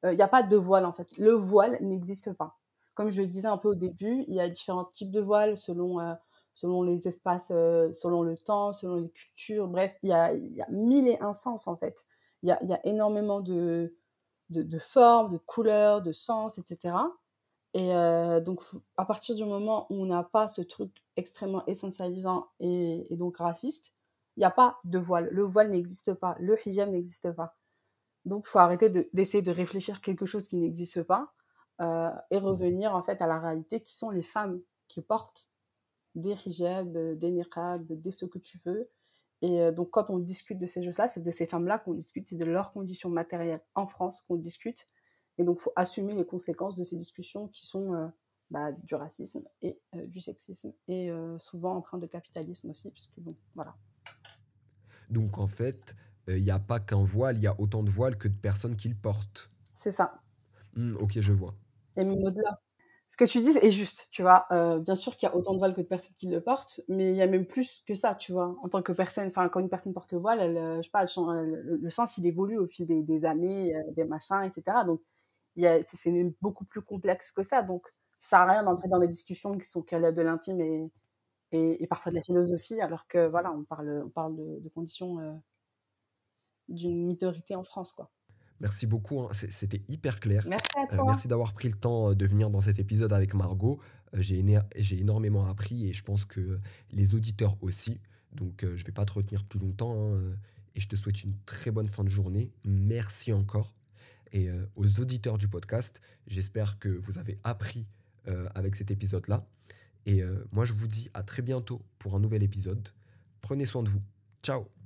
Il euh, n'y a pas de voile en fait. Le voile n'existe pas. Comme je le disais un peu au début, il y a différents types de voiles selon euh, selon les espaces, selon le temps, selon les cultures. Bref, il y a, y a mille et un sens en fait. Il y a, y a énormément de, de, de formes, de couleurs, de sens, etc. Et donc, à partir du moment où on n'a pas ce truc extrêmement essentialisant et, donc raciste, il n'y a pas de voile. Le voile n'existe pas. Le hijab n'existe pas. Donc, il faut arrêter d'essayer de, réfléchir quelque chose qui n'existe pas et revenir en fait à la réalité qui sont les femmes qui portent des hijabs, des niqabs, des ce que tu veux. Et donc, quand on discute de ces choses-là, c'est de ces femmes-là qu'on discute, c'est de leurs conditions matérielles en France qu'on discute et donc, il faut assumer les conséquences de ces discussions qui sont euh, bah, du racisme et euh, du sexisme, et euh, souvent empreintes de capitalisme aussi, puisque bon, voilà. Donc, en fait, il n'y a pas qu'un voile, il y a autant de voiles que de personnes qui le portent. C'est ça. Mmh, ok, je vois. Et même au-delà. Ce que tu dis est juste, tu vois. bien sûr qu'il y a autant de voiles que de personnes qui le portent, mais il y a même plus que ça, tu vois. En tant que personne, enfin, quand une personne porte le voile, elle, je sais pas, le, sens, il évolue au fil des, des années, des machins, etc. Donc, c'est même beaucoup plus complexe que ça. Donc, ça sert à rien d'entrer dans des discussions qui sont qu'à de l'intime et, et, parfois de la philosophie, alors que voilà, on parle, on parle de, conditions euh, d'une minorité en France, quoi. Merci beaucoup, hein. C'était hyper clair. Merci à Euh, toi. merci d'avoir pris le temps euh, de venir dans cet épisode avec Margot. Euh, j'ai, éner- énormément appris et je pense que les auditeurs aussi. Donc euh, je vais pas te retenir plus longtemps hein, et je te souhaite une très bonne fin de journée. Merci encore. Et aux auditeurs du podcast, j'espère que vous avez appris euh, avec cet épisode-là. Et euh, moi je vous dis à très bientôt pour un nouvel épisode. Prenez soin de vous. Ciao